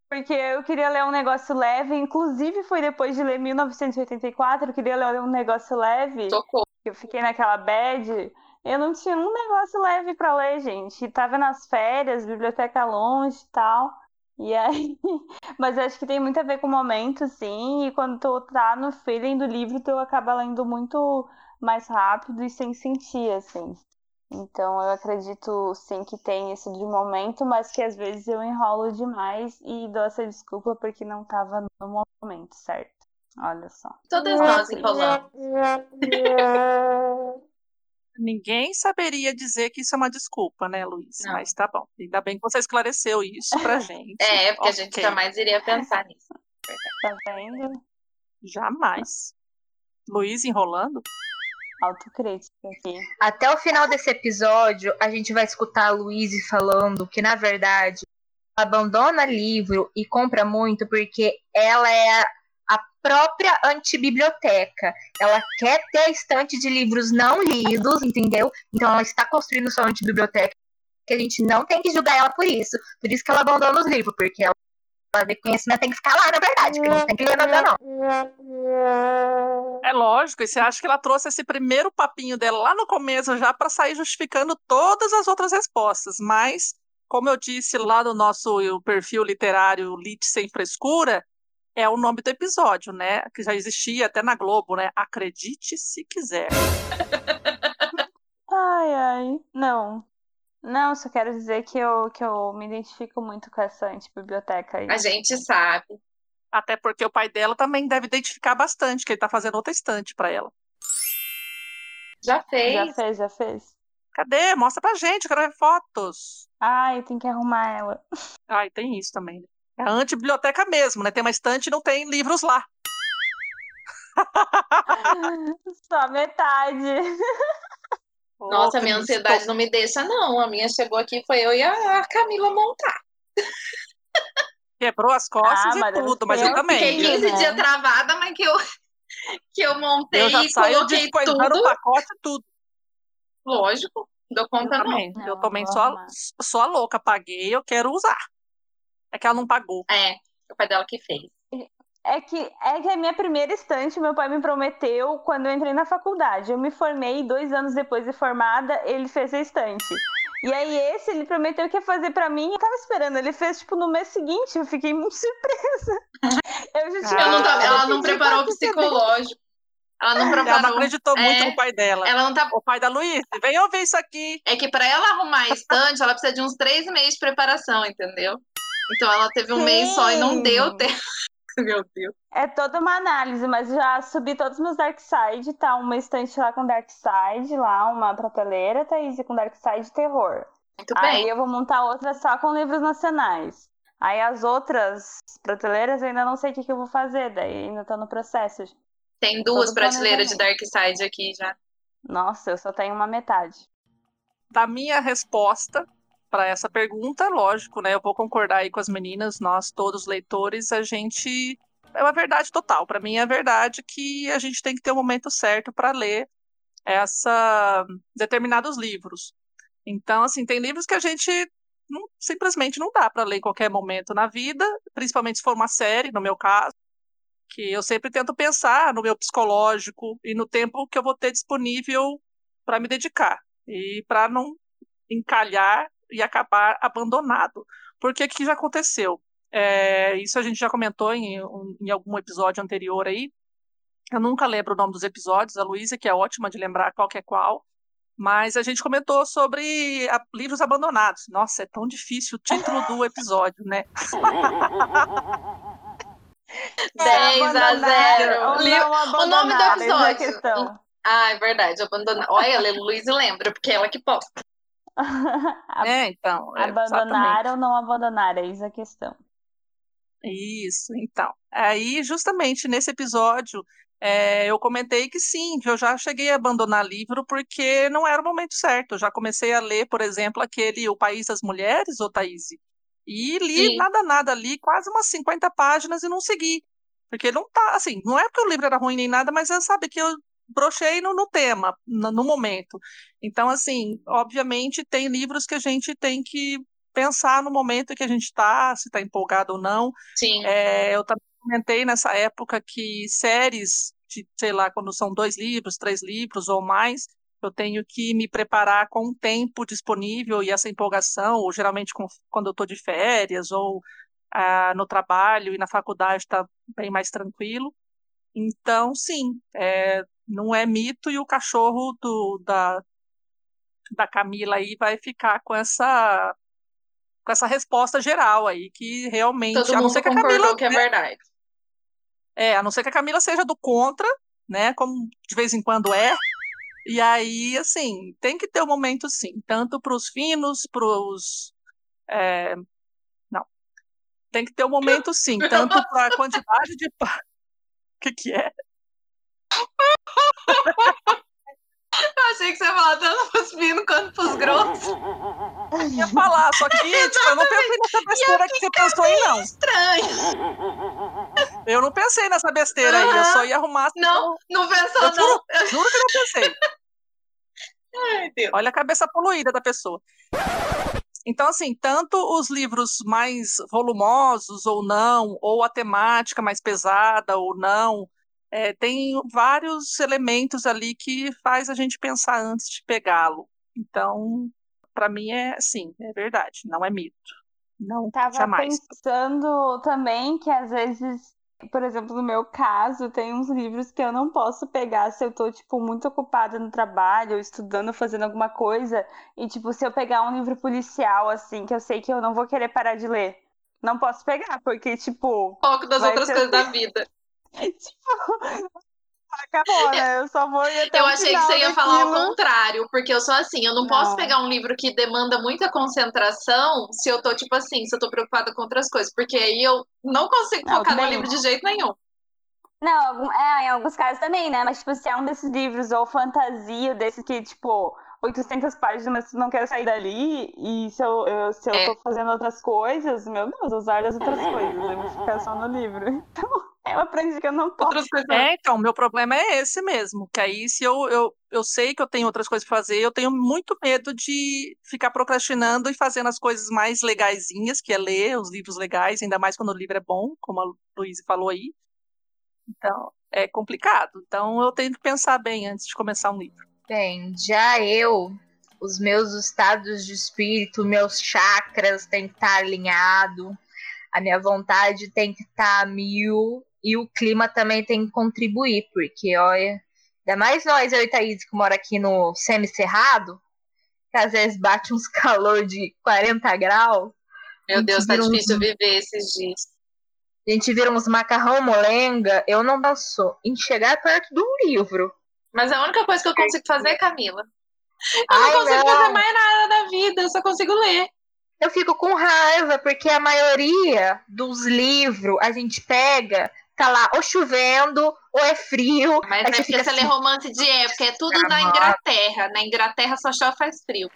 Porque eu queria ler um negócio leve, inclusive foi depois de ler 1984, eu queria ler um negócio leve, Socorro. eu fiquei naquela bad. Eu não tinha um negócio leve pra ler, gente. Tava nas férias, biblioteca longe e tal. E aí, mas eu acho que tem muito a ver com o momento, sim, e quando tu tá no feeling do livro, tu acaba lendo muito mais rápido e sem sentir, assim. Então eu acredito, sim, que tem isso de momento, mas que às vezes eu enrolo demais e dou essa desculpa porque não tava no momento certo. Olha só. Todas nós enrolamos. Ninguém saberia dizer que isso é uma desculpa, né, Luiz? Não. Mas tá bom. Ainda bem que você esclareceu isso pra gente. É, porque a gente jamais iria pensar nisso. Tá vendo? Jamais. Luiz enrolando? Autocrítica aqui. Até o final desse episódio, a gente vai escutar a Luíse falando que, na verdade, ela abandona livro e compra muito porque ela é a própria antibiblioteca. Ela quer ter a estante de livros não lidos, entendeu? Então ela está construindo sua antibiblioteca. Que a gente não tem que julgar ela por isso. Por isso que ela abandona os livros, porque ela, que conhecimento tem que ficar lá, na verdade. Porque não tem que nada, não. É lógico, e você acha que ela trouxe esse primeiro papinho dela lá no começo já para sair justificando todas as outras respostas, mas como eu disse lá no nosso perfil literário Lit sem frescura, é o nome do episódio, né? Que já existia até na Globo, né? Acredite se quiser. Ai, ai. Não. Não, só quero dizer que eu, que eu me identifico muito com essa antibiblioteca aí. A gente sabe. Até porque o pai dela também deve identificar bastante, que ele tá fazendo outra estante para ela. Já fez. Já fez, já fez. Cadê? Mostra pra gente, eu quero ver fotos. Ai, tem que arrumar ela. Ai, tem isso também. É a antibiblioteca mesmo, né? Tem uma estante e não tem livros lá. Só metade. Nossa, minha ansiedade não me deixa, não. A minha chegou aqui, foi eu e a Camila montar. Quebrou as costas Ah, e tudo, mas ser eu também. Fiquei viu? 15 né? dias travada, mas que eu, que eu montei Eu já e saio coloquei descoisando o tudo. pacote e tudo. Lógico, dou Eu conta não. também. Não, eu também vou sou a, arrumar. sou a louca. Paguei, eu quero usar. É que ela não pagou. É, O pai dela que fez. É que, é que a minha primeira estante, meu pai me prometeu quando eu entrei na faculdade. Eu me formei dois anos depois de formada, ele fez a estante. E aí esse ele prometeu que ia fazer pra mim, eu tava esperando. Ele fez, tipo, no mês seguinte, eu fiquei muito surpresa. Eu já tinha... Eu não tava- ela não preparou o psicológico. Ela não preparou. Ela não acreditou muito É, no pai dela. Ela não tá. O pai da Luiz, vem ouvir isso aqui. É que pra ela arrumar a estante, ela precisa de uns três meses de preparação, entendeu? Então ela teve um mês só e não Sim. deu tempo. Meu Deus. É toda uma análise, mas já subi todos os meus Dark Side, tá uma estante lá com Dark Side, lá uma prateleira, Thaís, com Dark Side Terror. Muito Aí bem. eu vou montar outra só com livros nacionais. Aí as outras prateleiras eu ainda não sei o que, que eu vou fazer, daí ainda tô no processo. Tem duas todo prateleiras de. Dark Side aqui já. Nossa, eu só tenho uma metade. Da minha resposta para essa pergunta, lógico, né? Eu vou concordar aí com as meninas, nós todos leitores, a gente é uma verdade total. Para mim é verdade que a gente tem que ter o momento certo para ler essa determinados livros. Então, assim, tem livros que a gente não- simplesmente não dá para ler em qualquer momento na vida, principalmente se for uma série, no meu caso, que eu sempre tento pensar no meu psicológico e no tempo que eu vou ter disponível para me dedicar e para não encalhar e acabar abandonado. Porque o que já aconteceu? É, isso a gente já comentou em, em algum episódio anterior aí. Eu nunca lembro o nome dos episódios, a Luísa, que é ótima de lembrar qual que é qual. Mas a gente comentou sobre a- livros abandonados. Nossa, é tão difícil o título do episódio, né? 10 a abandonar 0. ou Li- não o nome do é a episódio. questão. Ah, é verdade. Abandonar. Olha, a Luísa lembra, porque é ela que posta. É, então. é, Abandonar exatamente. ou não abandonar, é isso a questão. Isso, então. Aí, justamente nesse episódio, é, eu comentei que sim, que eu já cheguei a abandonar livro porque não era o momento certo. Eu já comecei a ler, por exemplo, aquele O País das Mulheres, ô Thaís, e li Sim. nada, nada, li quase umas 50 páginas e não segui. Porque não tá, assim, não é porque o livro era ruim nem nada, mas você sabe que eu brochei no, no tema, no, no momento. Então, assim, obviamente tem livros que a gente tem que pensar no momento que a gente está, se está empolgado ou não. Sim. É, eu também comentei nessa época que séries de, sei lá, quando são dois livros, três livros ou mais, eu tenho que me preparar com o tempo disponível e essa empolgação, ou geralmente com- quando eu estou de férias ou ah, no trabalho e na faculdade está bem mais tranquilo. Então, sim, é, não é mito e o cachorro do, da, da Camila aí vai ficar com essa com essa resposta geral aí, que realmente, Todo a não ser que a Camila, que é né, verdade. é, a não ser que a Camila seja do contra, né, como de vez em quando é, e aí, assim, tem que ter um momento sim, tanto para os finos, para os... não, tem que ter um momento sim, tanto para a quantidade de... O que que é? Eu achei que você ia falar tanto pros finos quanto pros grossos. Eu ia falar, só que, tipo, eu não pensei nessa besteira que você pensou aí, não. Estranho. Eu não pensei nessa besteira aí, eu só ia arrumar... assim, Não, não pensou, Eu não. juro, juro que não pensei. Ai, Deus. Olha a cabeça poluída da pessoa. Então, assim, tanto os livros mais volumosos ou não, ou a temática mais pesada ou não, é, tem vários elementos ali que faz a gente pensar antes de pegá-lo. Então, para mim é sim, é verdade, não é mito. Não, Tava jamais. pensando também que às vezes, por exemplo, no meu caso, tem uns livros que eu não posso pegar se eu tô, tipo, muito ocupada no trabalho, ou estudando, fazendo alguma coisa. E, tipo, se eu pegar um livro policial, assim, que eu sei que eu não vou querer parar de ler. Não posso pegar, porque, tipo, Foco das outras coisas assim. da vida. Tipo, acabou, né? Eu só vou ir até Eu o achei que você ia falar o contrário, porque eu sou assim, eu não, posso Não. pegar um livro que demanda muita concentração se eu tô, tipo assim, se eu tô preocupada com outras coisas, porque aí eu não consigo Não, focar no livro de jeito nenhum. Não, é, em alguns casos também, né? Mas, tipo, se é um desses livros ou fantasia, desses que, tipo, 800 páginas, mas tu não quer sair dali, e se eu, eu- se eu É. tô fazendo outras coisas, meu Deus, usar as outras coisas, eu vou ficar só no livro. Eu aprendi que eu não posso. Outras coisas. É, então, meu problema é esse mesmo. Que aí, se eu, eu, eu sei que eu tenho outras coisas para fazer, eu tenho muito medo de ficar procrastinando e fazendo as coisas mais legaisinhas, que é ler os livros legais, ainda mais quando o livro é bom, como a Luísa falou aí. Então, é complicado. Então, eu tenho que pensar bem antes de começar um livro. Bem, já eu, os meus estados de espírito, meus chakras têm que estar alinhado, a minha vontade tem que estar a mil e o clima também tem que contribuir, porque olha, ainda mais nós, eu e Thaís, que mora aqui no semi-cerrado, que às vezes bate uns calor de 40 graus. Meu Deus, tá vira uns- difícil viver esses dias. A gente vira uns macarrão molenga, eu não danço em chegar perto de um livro. Mas a única coisa que eu consigo fazer é Camila. Eu Ai, não consigo não. fazer mais nada da vida, eu só consigo ler. Eu fico com raiva, porque a maioria dos livros a gente pega, tá lá ou chovendo, ou é frio. Mas é porque você assim, lê romance de época, é tudo na. Inglaterra. Na Inglaterra só chove faz frio.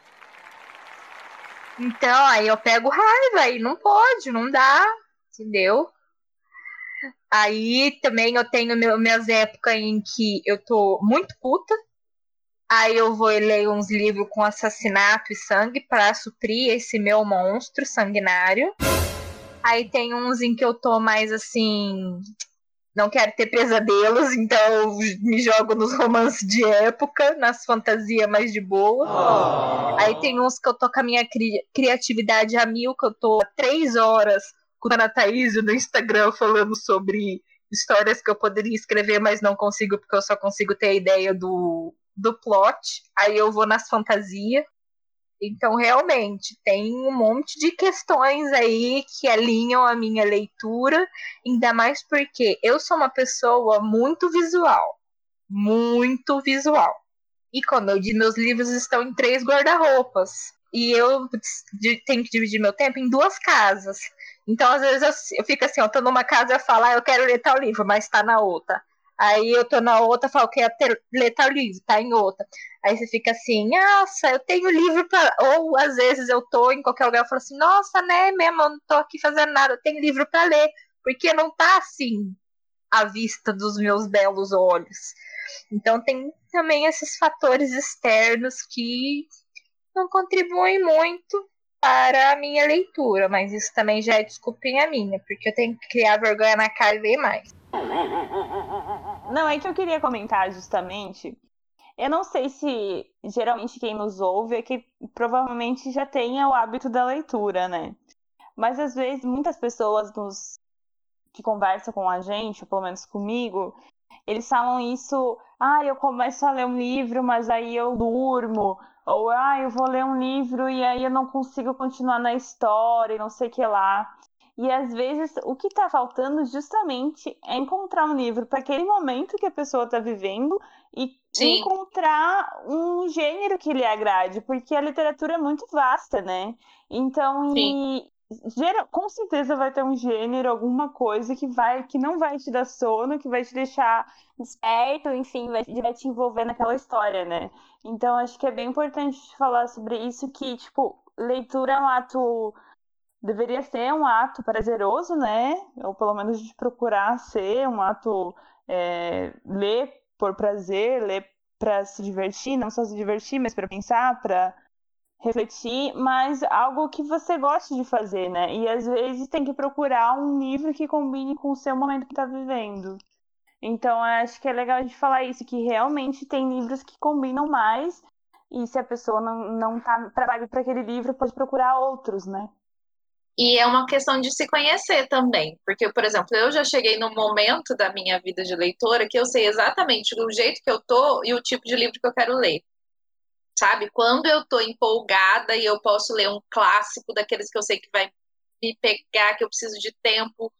Então, aí eu pego raiva e não pode, não dá, entendeu? Aí também eu tenho meu- minhas épocas em que eu tô muito puta. Aí eu vou e leio uns livros com assassinato e sangue pra suprir esse meu monstro sanguinário. Aí tem uns em que eu tô mais assim. Não quero ter pesadelos, então eu me jogo nos romances de época, nas fantasias mais de boa. Aí tem uns que eu tô com a minha cri- criatividade a mil, que eu tô há três horas com a Ana Thaís no Instagram falando sobre histórias que eu poderia escrever, mas não consigo, porque eu só consigo ter a ideia do, do plot. Aí eu vou nas fantasias. Então, realmente, tem um monte de questões aí que alinham a minha leitura, ainda mais porque eu sou uma pessoa muito visual. Muito visual. E como eu disse, meus livros estão em três guarda-roupas. E eu tenho que dividir meu tempo em duas casas. Então, às vezes, eu, eu fico assim, eu tô numa casa e falo, ah, eu quero ler tal livro, mas tá na outra. Aí eu tô na outra, falo, quero ter, ler tal livro, tá em outra. Aí você fica assim, nossa, eu tenho livro pra. Ou às vezes eu tô em qualquer lugar e falo assim, nossa, né, mesmo, eu não tô aqui fazendo nada, eu tenho livro pra ler. Porque não tá assim à vista dos meus belos olhos. Então tem também esses fatores externos que não contribuem muito para a minha leitura, mas isso também já é desculpinha minha, porque eu tenho que criar vergonha na cara e ler mais. Não, é que eu queria comentar justamente. Eu não sei se geralmente quem nos ouve é que provavelmente já tenha o hábito da leitura, né? Mas às vezes muitas pessoas nos que conversam com a gente, ou pelo menos comigo, eles falam isso, ah, eu começo a ler um livro, mas aí eu durmo, ou ah, eu vou ler um livro e aí eu não consigo continuar na história, e não sei o que lá. E às vezes o que está faltando justamente é encontrar um livro para aquele momento que a pessoa está vivendo e Sim. encontrar um gênero que lhe agrade, porque a literatura é muito vasta, né? Então, e gera- com certeza vai ter um gênero, alguma coisa que vai, que não vai te dar sono, que vai te deixar desperto, enfim, vai, vai te envolver naquela história, né? Então, acho que é bem importante falar sobre isso, que, tipo, leitura é um ato deveria ser um ato prazeroso, né? Ou pelo menos de procurar ser um ato é, ler por prazer, ler para se divertir, não só se divertir, mas para pensar, para refletir, mas algo que você goste de fazer, né? E às vezes tem que procurar um livro que combine com o seu momento que está vivendo. Então, acho que é legal gente falar isso, que realmente tem livros que combinam mais, e se a pessoa não, não tá vibe para aquele livro, pode procurar outros, né? E é uma questão de se conhecer também. Porque, por exemplo, eu já cheguei num momento da minha vida de leitora que eu sei exatamente o jeito que eu tô e o tipo de livro que eu quero ler. Sabe? Quando eu tô empolgada e eu posso ler um clássico daqueles que eu sei que vai me pegar, que eu preciso de tempo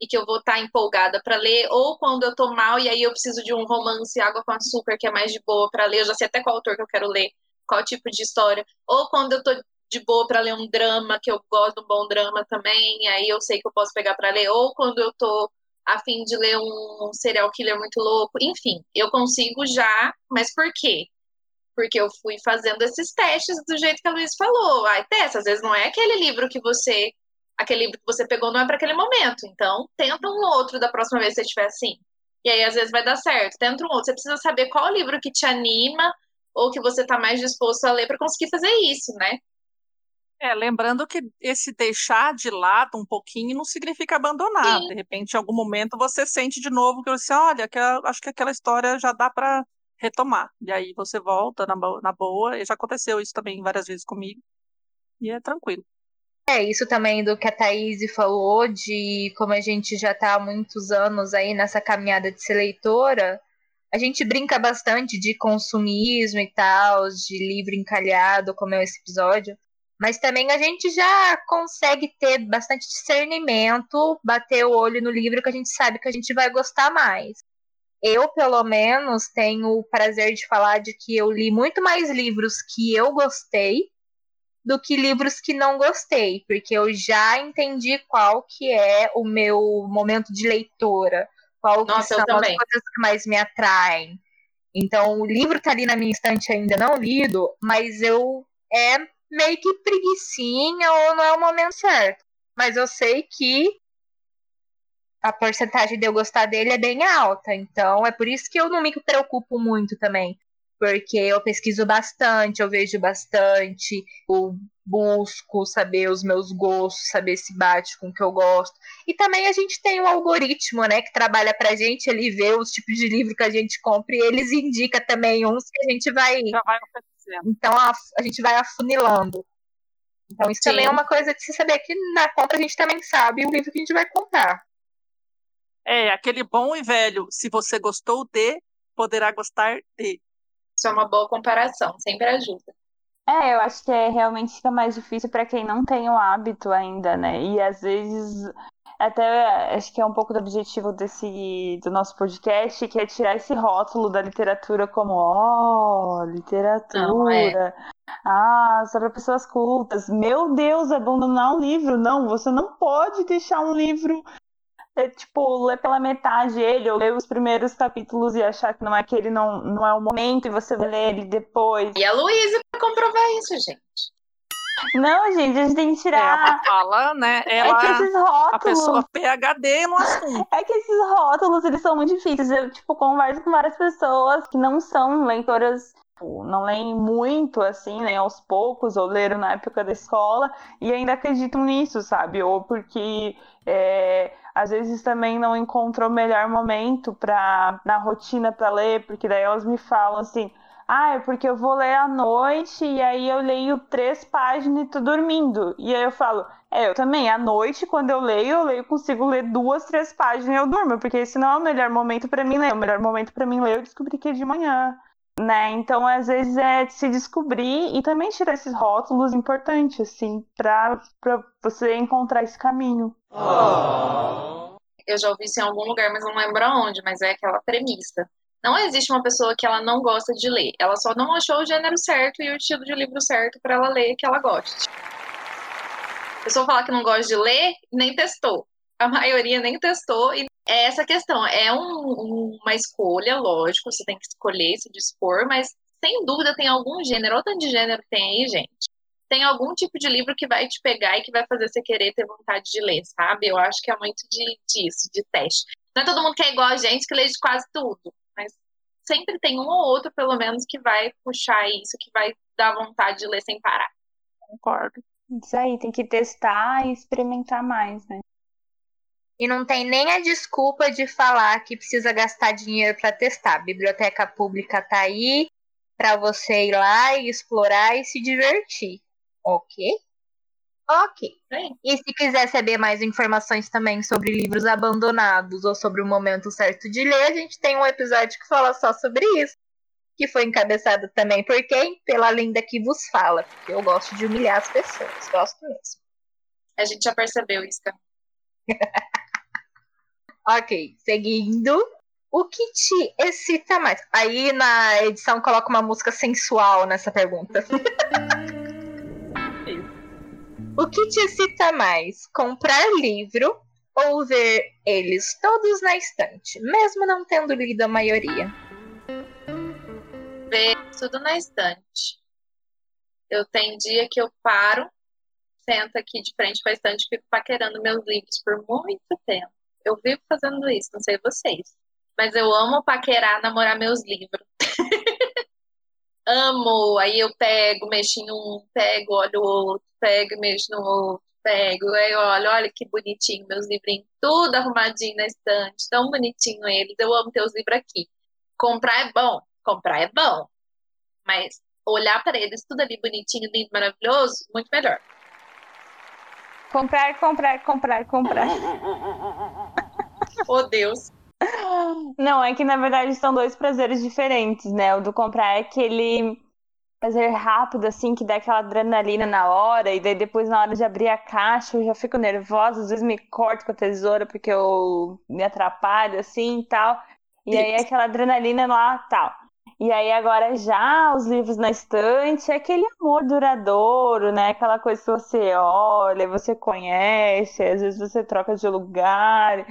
e que eu vou estar empolgada para ler, ou quando eu tô mal e aí eu preciso de um romance Água com Açúcar, que é mais de boa para ler, eu já sei até qual autor que eu quero ler, qual tipo de história, ou quando eu tô de boa para ler um drama, que eu gosto de um bom drama também, aí eu sei que eu posso pegar para ler, ou quando eu tô a fim de ler um serial killer muito louco, enfim, eu consigo já, mas por quê? Porque eu fui fazendo esses testes do jeito que a Luiz falou. Ai, testa, às vezes não é aquele livro que você aquele livro que você pegou não é para aquele momento. Então, tenta um outro da próxima vez que você estiver assim. E aí, às vezes, vai dar certo. Tenta um outro. Você precisa saber qual livro que te anima ou que você está mais disposto a ler para conseguir fazer isso, né? É, lembrando que esse deixar de lado um pouquinho não significa abandonar. Sim. De repente, em algum momento, você sente de novo que você, olha, que acho que aquela história já dá para retomar. E aí você volta na, na boa. E já aconteceu isso também várias vezes comigo. E é tranquilo. É isso também do que a Thaís falou, de como a gente já está há muitos anos aí nessa caminhada de ser leitora, a gente brinca bastante de consumismo e tal, de livro encalhado, como é esse episódio, mas também a gente já consegue ter bastante discernimento, bater o olho no livro que a gente sabe que a gente vai gostar mais. Eu, pelo menos, tenho o prazer de falar de que eu li muito mais livros que eu gostei do que livros que não gostei, porque eu já entendi qual que é o meu momento de leitora, qual Nossa, são as coisas que mais me atraem. Então, o livro tá ali na minha estante ainda não lido, mas eu é meio que preguiçinha ou não é o momento certo. Mas eu sei que a porcentagem de eu gostar dele é bem alta, então é por isso que eu não me preocupo muito também porque eu pesquiso bastante, eu vejo bastante, eu busco saber os meus gostos, saber se bate com o que eu gosto. E também a gente tem um algoritmo, né, que trabalha pra gente, ele vê os tipos de livro que a gente compra e eles indica também uns que a gente vai, Já vai. Então a, a gente vai afunilando. Então isso Sim. também é uma coisa de se saber que na compra a gente também sabe o livro que a gente vai comprar. É, aquele bom e velho, se você gostou de, poderá gostar de. Isso é uma boa comparação, sempre ajuda. É, eu acho que é realmente fica mais difícil para quem não tem o hábito ainda, né? E às vezes até acho que é um pouco do objetivo desse do nosso podcast, que é tirar esse rótulo da literatura como, ó, literatura. Não, é. Ah, só para pessoas cultas. Meu Deus, abandonar um livro. Não, você não pode deixar um livro é, tipo, ler pela metade ele, ou ler os primeiros capítulos e achar que não é que ele não, não é o momento e você vai ler ele depois. E a Luísa comprovar isso, gente. Não, gente, a gente tem que É, tirar. ela fala, né? É, Ela, que esses a rótulos. pessoa PHD no assunto. É que esses rótulos, eles são muito difíceis. Eu, tipo, converso com várias pessoas que não são leitoras, tipo, não leem muito, assim, nem aos poucos, ou leram na época da escola, e ainda acreditam nisso, sabe? Ou porque é, às vezes também não encontram o melhor momento pra, na rotina para ler, porque daí elas me falam assim. Ah, é porque eu vou ler à noite e aí eu leio três páginas e tô dormindo. E aí eu falo, é, eu também, à noite, quando eu leio, eu leio, consigo ler duas, três páginas e eu durmo, porque esse não é o melhor momento pra mim ler. O melhor momento pra mim ler eu descobri que é de manhã, né? Então, às vezes, é se descobrir e também tirar esses rótulos importantes, assim, pra, pra você encontrar esse caminho. Eu já ouvi isso em algum lugar, mas não lembro aonde, mas é aquela premissa. Não existe uma pessoa que ela não gosta de ler. Ela só não achou o gênero certo e o estilo de livro certo para ela ler que ela goste. A pessoa fala que não gosta de ler, nem testou. A maioria nem testou. E é essa questão. É um- uma escolha, lógico, você tem que escolher, se dispor, mas sem dúvida tem algum gênero, ou tanto de gênero que tem aí, gente. Tem algum tipo de livro que vai te pegar e que vai fazer você querer ter vontade de ler, sabe? Eu acho que é muito de, disso, de teste. Não é todo mundo que é igual a gente que lê de quase tudo, sempre tem um ou outro, pelo menos, que vai puxar isso, que vai dar vontade de ler sem parar. Concordo. Isso aí, tem que testar e experimentar mais, né? E não tem nem a desculpa de falar que precisa gastar dinheiro para testar. A biblioteca pública tá aí para você ir lá e explorar e se divertir. Ok? Ok. Sim. E se quiser saber mais informações também sobre livros abandonados ou sobre o momento certo de ler, a gente tem um episódio que fala só sobre isso. Que foi encabeçado também por quem? Pela linda que vos fala. Porque eu gosto de humilhar as pessoas. Gosto mesmo. A gente já percebeu isso. Ok, seguindo. O que te excita mais? Aí na edição coloca uma música sensual nessa pergunta. o que te excita mais? Comprar livro ou ver eles todos na estante, mesmo não tendo lido a maioria? Ver tudo na estante. Eu tenho dia que eu paro, sento aqui de frente para a estante e fico paquerando meus livros por muito tempo. Eu vivo fazendo isso, não sei vocês. Mas eu amo paquerar, namorar meus livros. amo. Aí eu pego, mexo em um, pego, olho o outro, pego, mexo no outro, pego. Aí eu olho, olha que bonitinho meus livrinhos, tudo arrumadinho na estante, tão bonitinho eles. Eu amo ter os livros aqui. Comprar é bom, comprar é bom. Mas olhar para eles tudo ali bonitinho, lindo, maravilhoso, muito melhor. Comprar, comprar, comprar, comprar. oh, Deus. Não, é que na verdade são dois prazeres diferentes, né? O do comprar é aquele prazer rápido, assim, que dá aquela adrenalina na hora, e daí depois na hora de abrir a caixa eu já fico nervosa, às vezes me corto com a tesoura porque eu me atrapalho, assim e tal. E aí aquela adrenalina lá, tal. E aí agora já os livros na estante é aquele amor duradouro, né? Aquela coisa que você olha, você conhece, às vezes você troca de lugar.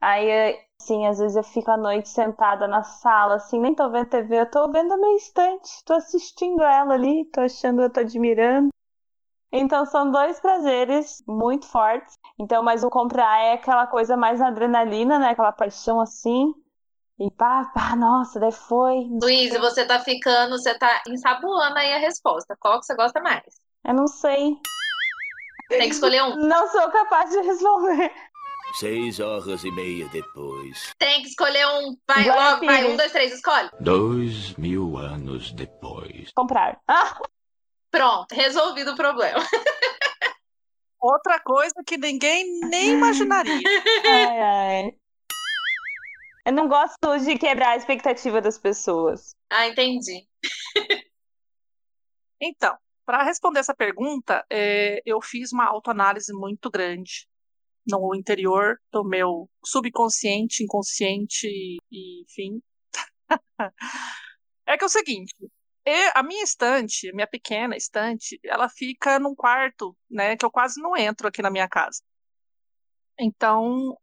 Aí, assim, às vezes eu fico à noite sentada na sala, assim, nem tô vendo TV, eu tô vendo a minha estante, tô assistindo ela ali, tô achando, eu tô admirando. Então são dois prazeres muito fortes. Então, mas o comprar é aquela coisa mais adrenalina, né? Aquela paixão assim. E pá, pá, nossa, daí foi. Luiz, você tá ficando, você tá ensaboando aí a resposta. Qual que você gosta mais? Eu não sei. Tem que escolher um. Não sou capaz de responder. Seis horas e meia depois. Tem que escolher um. Vai, ó, vai, um, dois, três, escolhe. Dois mil anos depois. Comprar. Ah! Pronto, resolvido o problema. Outra coisa que ninguém nem imaginaria. ai, ai. Eu não gosto de quebrar a expectativa das pessoas. Ah, entendi. então, para responder essa pergunta, é, eu fiz uma autoanálise muito grande no interior do meu subconsciente, inconsciente e enfim. é que é o seguinte, a minha estante, minha pequena estante, ela fica num quarto, né, que eu quase não entro aqui na minha casa. Então,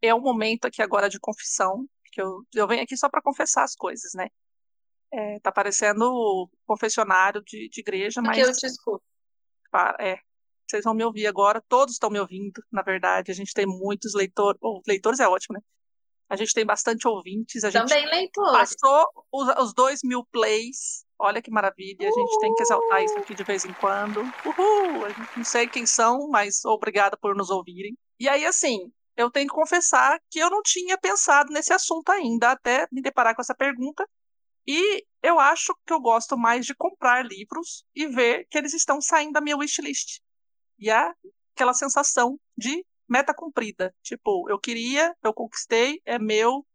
é um momento aqui agora de confissão, que eu, eu venho aqui só para confessar as coisas, né? É, tá parecendo confessionário de, de igreja, mas. Que eu te escuto. É, vocês vão me ouvir agora, todos estão me ouvindo, na verdade. A gente tem muitos leitores. Oh, leitores é ótimo, né? A gente tem bastante ouvintes. A Também gente leitores. Passou os, os dois mil plays. Olha que maravilha. A gente tem que exaltar isso aqui de vez em quando. Uhul! Não sei quem são, mas obrigada por nos ouvirem. E aí, assim, eu tenho que confessar que eu não tinha pensado nesse assunto ainda, até me deparar com essa pergunta. E eu acho que eu gosto mais de comprar livros e ver que eles estão saindo da minha wishlist. E é aquela sensação de meta cumprida. Tipo, eu queria, eu conquistei, é meu,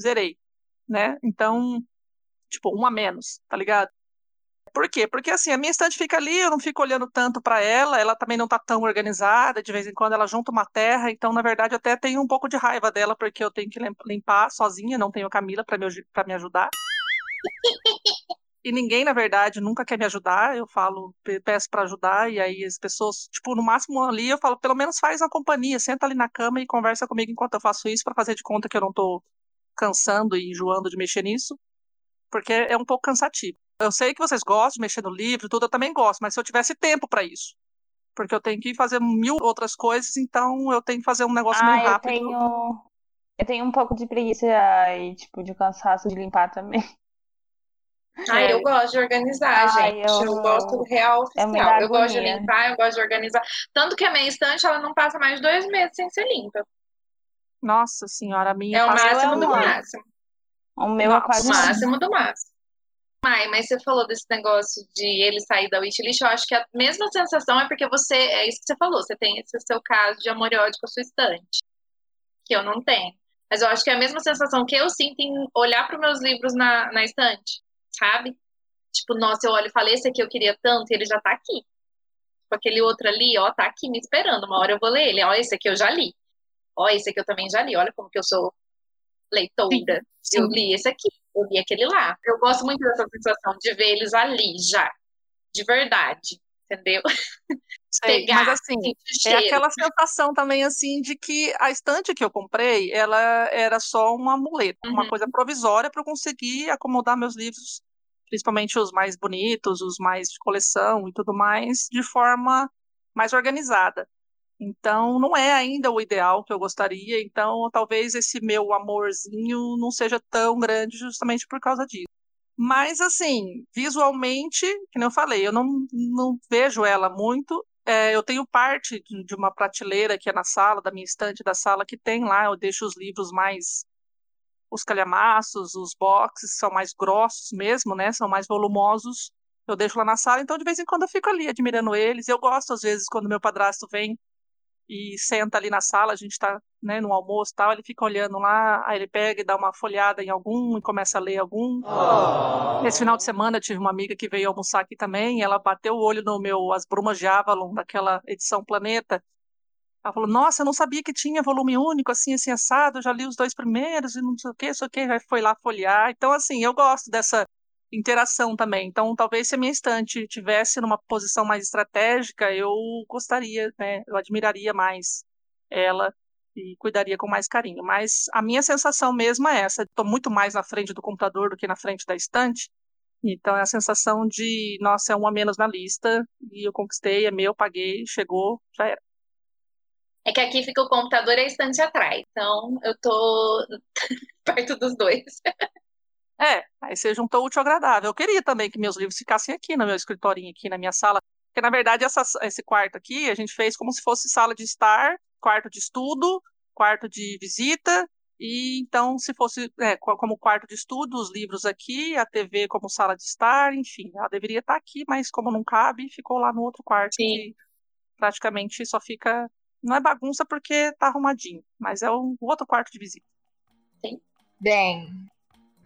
zerei. Né? Então, tipo, um a menos, tá ligado? Por quê? Porque assim, a minha estante fica ali, eu não fico olhando tanto para ela, ela também não tá tão organizada, de vez em quando ela junta uma terra, então na verdade eu até tenho um pouco de raiva dela porque eu tenho que limpar sozinha, não tenho Camila para me, me ajudar. E ninguém, na verdade, nunca quer me ajudar. Eu falo, peço para ajudar, e aí as pessoas, tipo, no máximo ali, eu falo, pelo menos faz uma companhia, senta ali na cama e conversa comigo enquanto eu faço isso, para fazer de conta que eu não tô cansando e enjoando de mexer nisso, porque é um pouco cansativo. Eu sei que vocês gostam de mexer no livro, tudo, eu também gosto, mas se eu tivesse tempo para isso, porque eu tenho que fazer mil outras coisas, então eu tenho que fazer um negócio ah, meio rápido. Eu tenho, eu tenho um pouco de preguiça e, tipo, de cansaço de limpar também. Ai, é. eu gosto de organizar, Ai, gente. Eu... eu... gosto do real é oficial. É eu gosto de limpar, eu gosto de organizar. Tanto que a minha estante, ela não passa mais de dois meses sem ser limpa. Nossa senhora, a minha É o máximo do máximo. O meu é quase o máximo do máximo. Mai, mas você falou desse negócio de ele sair da wishlist, eu acho que a mesma sensação é porque você, é isso que você falou, você tem esse seu caso de amor e ódio com a sua estante, que eu não tenho. Mas eu acho que é a mesma sensação que eu sinto em olhar para os meus livros na, na estante, sabe? Tipo, nossa, eu olho e falo, esse aqui eu queria tanto e ele já tá aqui. Tipo, aquele outro ali, ó, tá aqui me esperando, uma hora eu vou ler ele. Ó, esse aqui eu já li. Ó, esse aqui eu também já li. Olha como que eu sou leitora. Sim. Eu li esse aqui, eu li aquele lá. Eu gosto muito dessa sensação de ver eles ali já, de verdade, entendeu? Sei, Pegar, mas assim, é aquela sensação também assim de que a estante que eu comprei, ela era só um amuleto, uhum. uma coisa provisória para eu conseguir acomodar meus livros, principalmente os mais bonitos, os mais de coleção e tudo mais, de forma mais organizada. Então, não é ainda o ideal que eu gostaria, então talvez esse meu amorzinho não seja tão grande justamente por causa disso. Mas, assim, visualmente, como eu falei, eu não, não vejo ela muito. É, eu tenho parte de uma prateleira que é na sala, da minha estante da sala, que tem lá, eu deixo os livros mais. Os calhamaços, os boxes são mais grossos mesmo, né? São mais volumosos. Eu deixo lá na sala, então de vez em quando eu fico ali admirando eles. Eu gosto, às vezes, quando meu padrasto vem e senta ali na sala, a gente está né, no almoço tal, ele fica olhando lá, aí ele pega e dá uma folhada em algum e começa a ler algum. Oh. Esse final de semana eu tive uma amiga que veio almoçar aqui também, ela bateu o olho no meu As Brumas de Avalon, daquela edição Planeta. Ela falou, nossa, eu não sabia que tinha volume único, assim, assim, assado, eu já li os dois primeiros e não sei o que, sei o que, já foi lá folhear. Então, assim, eu gosto dessa interação também. Então, talvez se a minha estante tivesse numa posição mais estratégica, eu gostaria, né, eu admiraria mais ela e cuidaria com mais carinho. Mas a minha sensação mesmo é essa: estou muito mais na frente do computador do que na frente da estante. Então é a sensação de, nossa, é um a menos na lista e eu conquistei, é meu, paguei, chegou, já era. É que aqui fica o computador e a estante atrás. Então eu tô perto dos dois. É, aí você juntou útil ao agradável. Eu queria também que meus livros ficassem aqui no meu escritorinho, aqui na minha sala. Porque, na verdade, essa, esse quarto aqui, a gente fez como se fosse sala de estar, quarto de estudo, quarto de visita, e então, se fosse é, como quarto de estudo, os livros aqui, a TV como sala de estar, enfim, ela deveria estar aqui, mas como não cabe, ficou lá no outro quarto, Sim. que praticamente só fica. Não é bagunça porque tá arrumadinho, mas é o outro quarto de visita. Sim. Bem,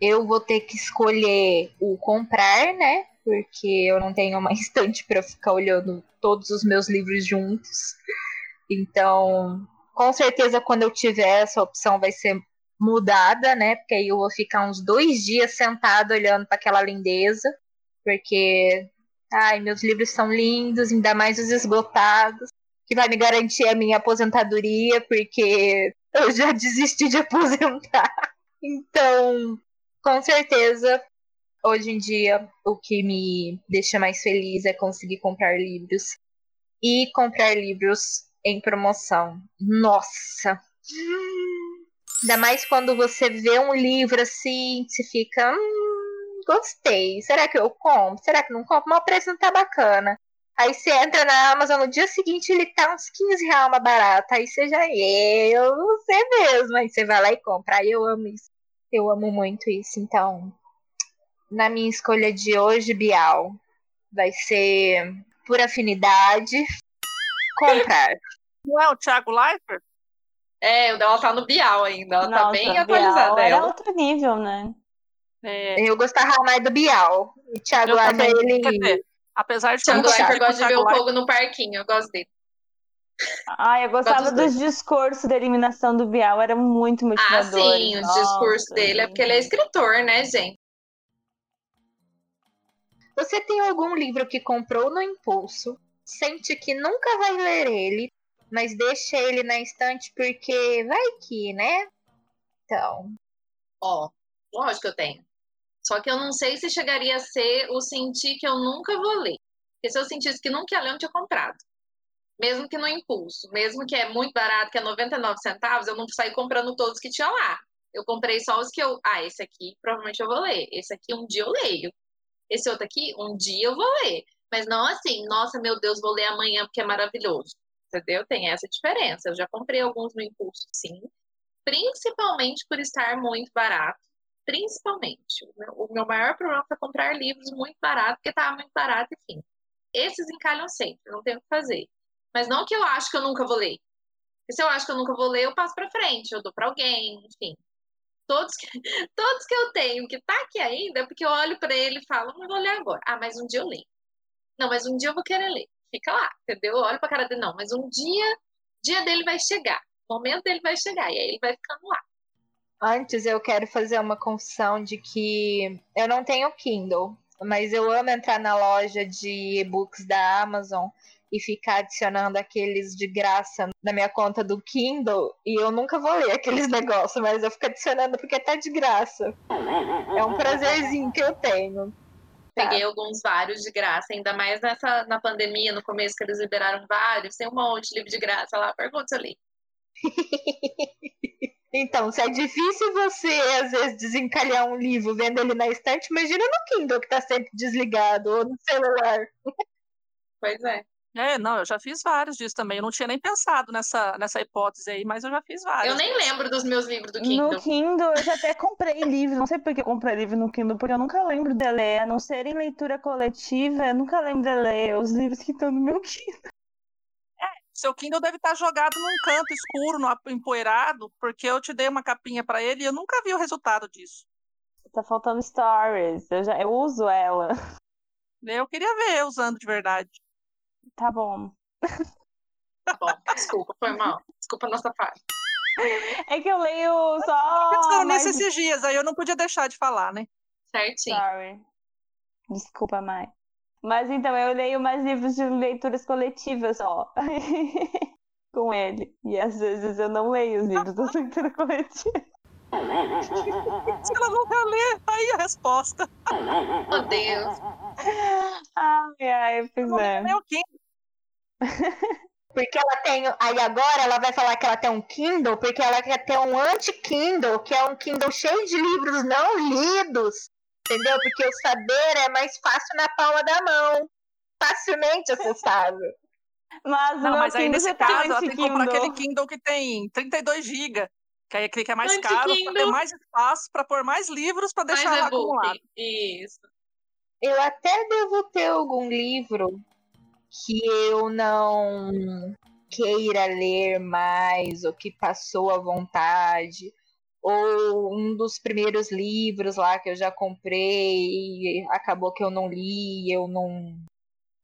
eu vou ter que escolher o comprar, né? Porque eu não tenho uma estante para ficar olhando todos os meus livros juntos. Então, com certeza, quando eu tiver essa opção, vai ser mudada, né? Porque aí eu vou ficar uns dois dias sentado olhando para aquela lindeza. Porque, ai, meus livros são lindos, ainda mais os esgotados, que vai me garantir a minha aposentadoria, porque eu já desisti de aposentar. Então, com certeza, hoje em dia, o que me deixa mais feliz é conseguir comprar livros. E comprar livros em promoção. Nossa! Ainda mais quando você vê um livro assim, você fica. Hum, gostei. Será que eu compro? Será que não compro? Mas o preço não tá bacana. Aí você entra na Amazon no dia seguinte ele tá uns 15 reais mais barato. Aí você já. Eu não sei mesmo. Aí você vai lá e compra. Aí eu amo isso. Eu amo muito isso. Então, na minha escolha de hoje, Bial, vai ser por afinidade comprar. Não é o Thiago Leifert? É, o dela tá no Bial ainda. Ela tá Nossa, tá bem atualizada. É outro nível, né? É. Eu gostava mais do Bial. O Thiago Leifert, ele. Dizer, apesar de Thiago Leifert gosta de ver o fogo no parquinho. Eu gosto dele. Ah, eu gostava dos, dos discursos da eliminação do Bial, era muito motivador. Ah, sim, o discurso dele é porque ele é escritor, né, gente? Você tem algum livro que comprou no impulso, sente que nunca vai ler ele, mas deixa ele na estante porque vai que, né? Então. Ó, lógico que eu tenho. Só que eu não sei se chegaria a ser o sentir que eu nunca vou ler. Porque se eu sentisse que nunca ia ler, eu não tinha comprado mesmo que no impulso, mesmo que é muito barato, que é 99 centavos, eu não saí comprando todos que tinha lá. Eu comprei só os que eu. Ah, esse aqui provavelmente eu vou ler. Esse aqui um dia eu leio. Esse outro aqui, um dia eu vou ler. Mas não assim, nossa, meu Deus, vou ler amanhã porque é maravilhoso. Entendeu? Tem essa diferença. Eu já comprei alguns no impulso, sim. Principalmente por estar muito barato. Principalmente. O meu, o meu maior problema foi comprar livros muito barato, porque estava muito barato, enfim. Esses encalham sempre, não tem o que fazer. Mas não que eu acho que eu nunca vou ler. Se eu acho que eu nunca vou ler, eu passo para frente, eu dou para alguém, enfim. Todos que, todos que eu tenho que tá aqui ainda, é porque eu olho para ele e falo, não vou ler agora. Ah, mas um dia eu leio. Não, mas um dia eu vou querer ler. Fica lá, entendeu? Eu olho para cara dele, não, mas um dia, dia dele vai chegar. O momento dele vai chegar e aí ele vai ficando lá. Antes eu quero fazer uma confissão de que eu não tenho Kindle, mas eu amo entrar na loja de e-books da Amazon e ficar adicionando aqueles de graça na minha conta do Kindle e eu nunca vou ler aqueles negócios, mas eu fico adicionando porque tá de graça. É um prazerzinho que eu tenho. peguei alguns vários de graça, ainda mais nessa, na pandemia, no começo que eles liberaram vários, tem um monte de livro de graça lá, pergunta ali. Então, se é difícil você, às vezes, desencalhar um livro vendo ele na estante, imagina no Kindle que tá sempre desligado, ou no celular. Pois é. É, não, eu já fiz vários disso também. Eu não tinha nem pensado nessa, nessa hipótese aí, mas eu já fiz vários. Eu nem lembro dos meus livros do Kindle. No Kindle, eu já até comprei livro. Não sei por que eu comprei livro no Kindle, porque eu nunca lembro de ler. A não ser em leitura coletiva, eu nunca lembro de ler os livros que estão no meu Kindle. Seu Kindle deve estar jogado num canto escuro, no empoeirado, porque eu te dei uma capinha para ele e eu nunca vi o resultado disso. Tá faltando stories. Eu, já, eu uso ela. Eu queria ver usando de verdade. Tá bom. Tá bom, desculpa, foi mal. Desculpa a nossa parte. É que eu leio só. Pensando mais- nisso esses dias, aí eu não podia deixar de falar, né? Certinho. Sorry. Desculpa, Mai. Mas então, eu leio mais livros de leituras coletivas, ó. Com ele. E às vezes eu não leio os livros da leitura coletiva. Se ela não quer ler, tá aí a resposta. Oh, Deus. Ai, ai, pois é. É o Kindle. Porque ela tem. Aí agora ela vai falar que ela tem um Kindle, porque ela quer ter um anti-Kindle, que é um Kindle cheio de livros não lidos. Entendeu? Porque o saber é mais fácil na palma da mão. Facilmente acessável. Mas, Não, mas aí nesse caso, ela tem que comprar aquele Kindle que tem 32 GB. Que aí aquele que é mais caro, pra ter mais espaço, pra pôr mais livros, pra deixar Mais lá acumulado. Isso. Eu até devo ter algum livro que eu não queira ler mais, ou que passou à vontade, ou um dos primeiros livros lá que eu já comprei e acabou que eu não li, eu não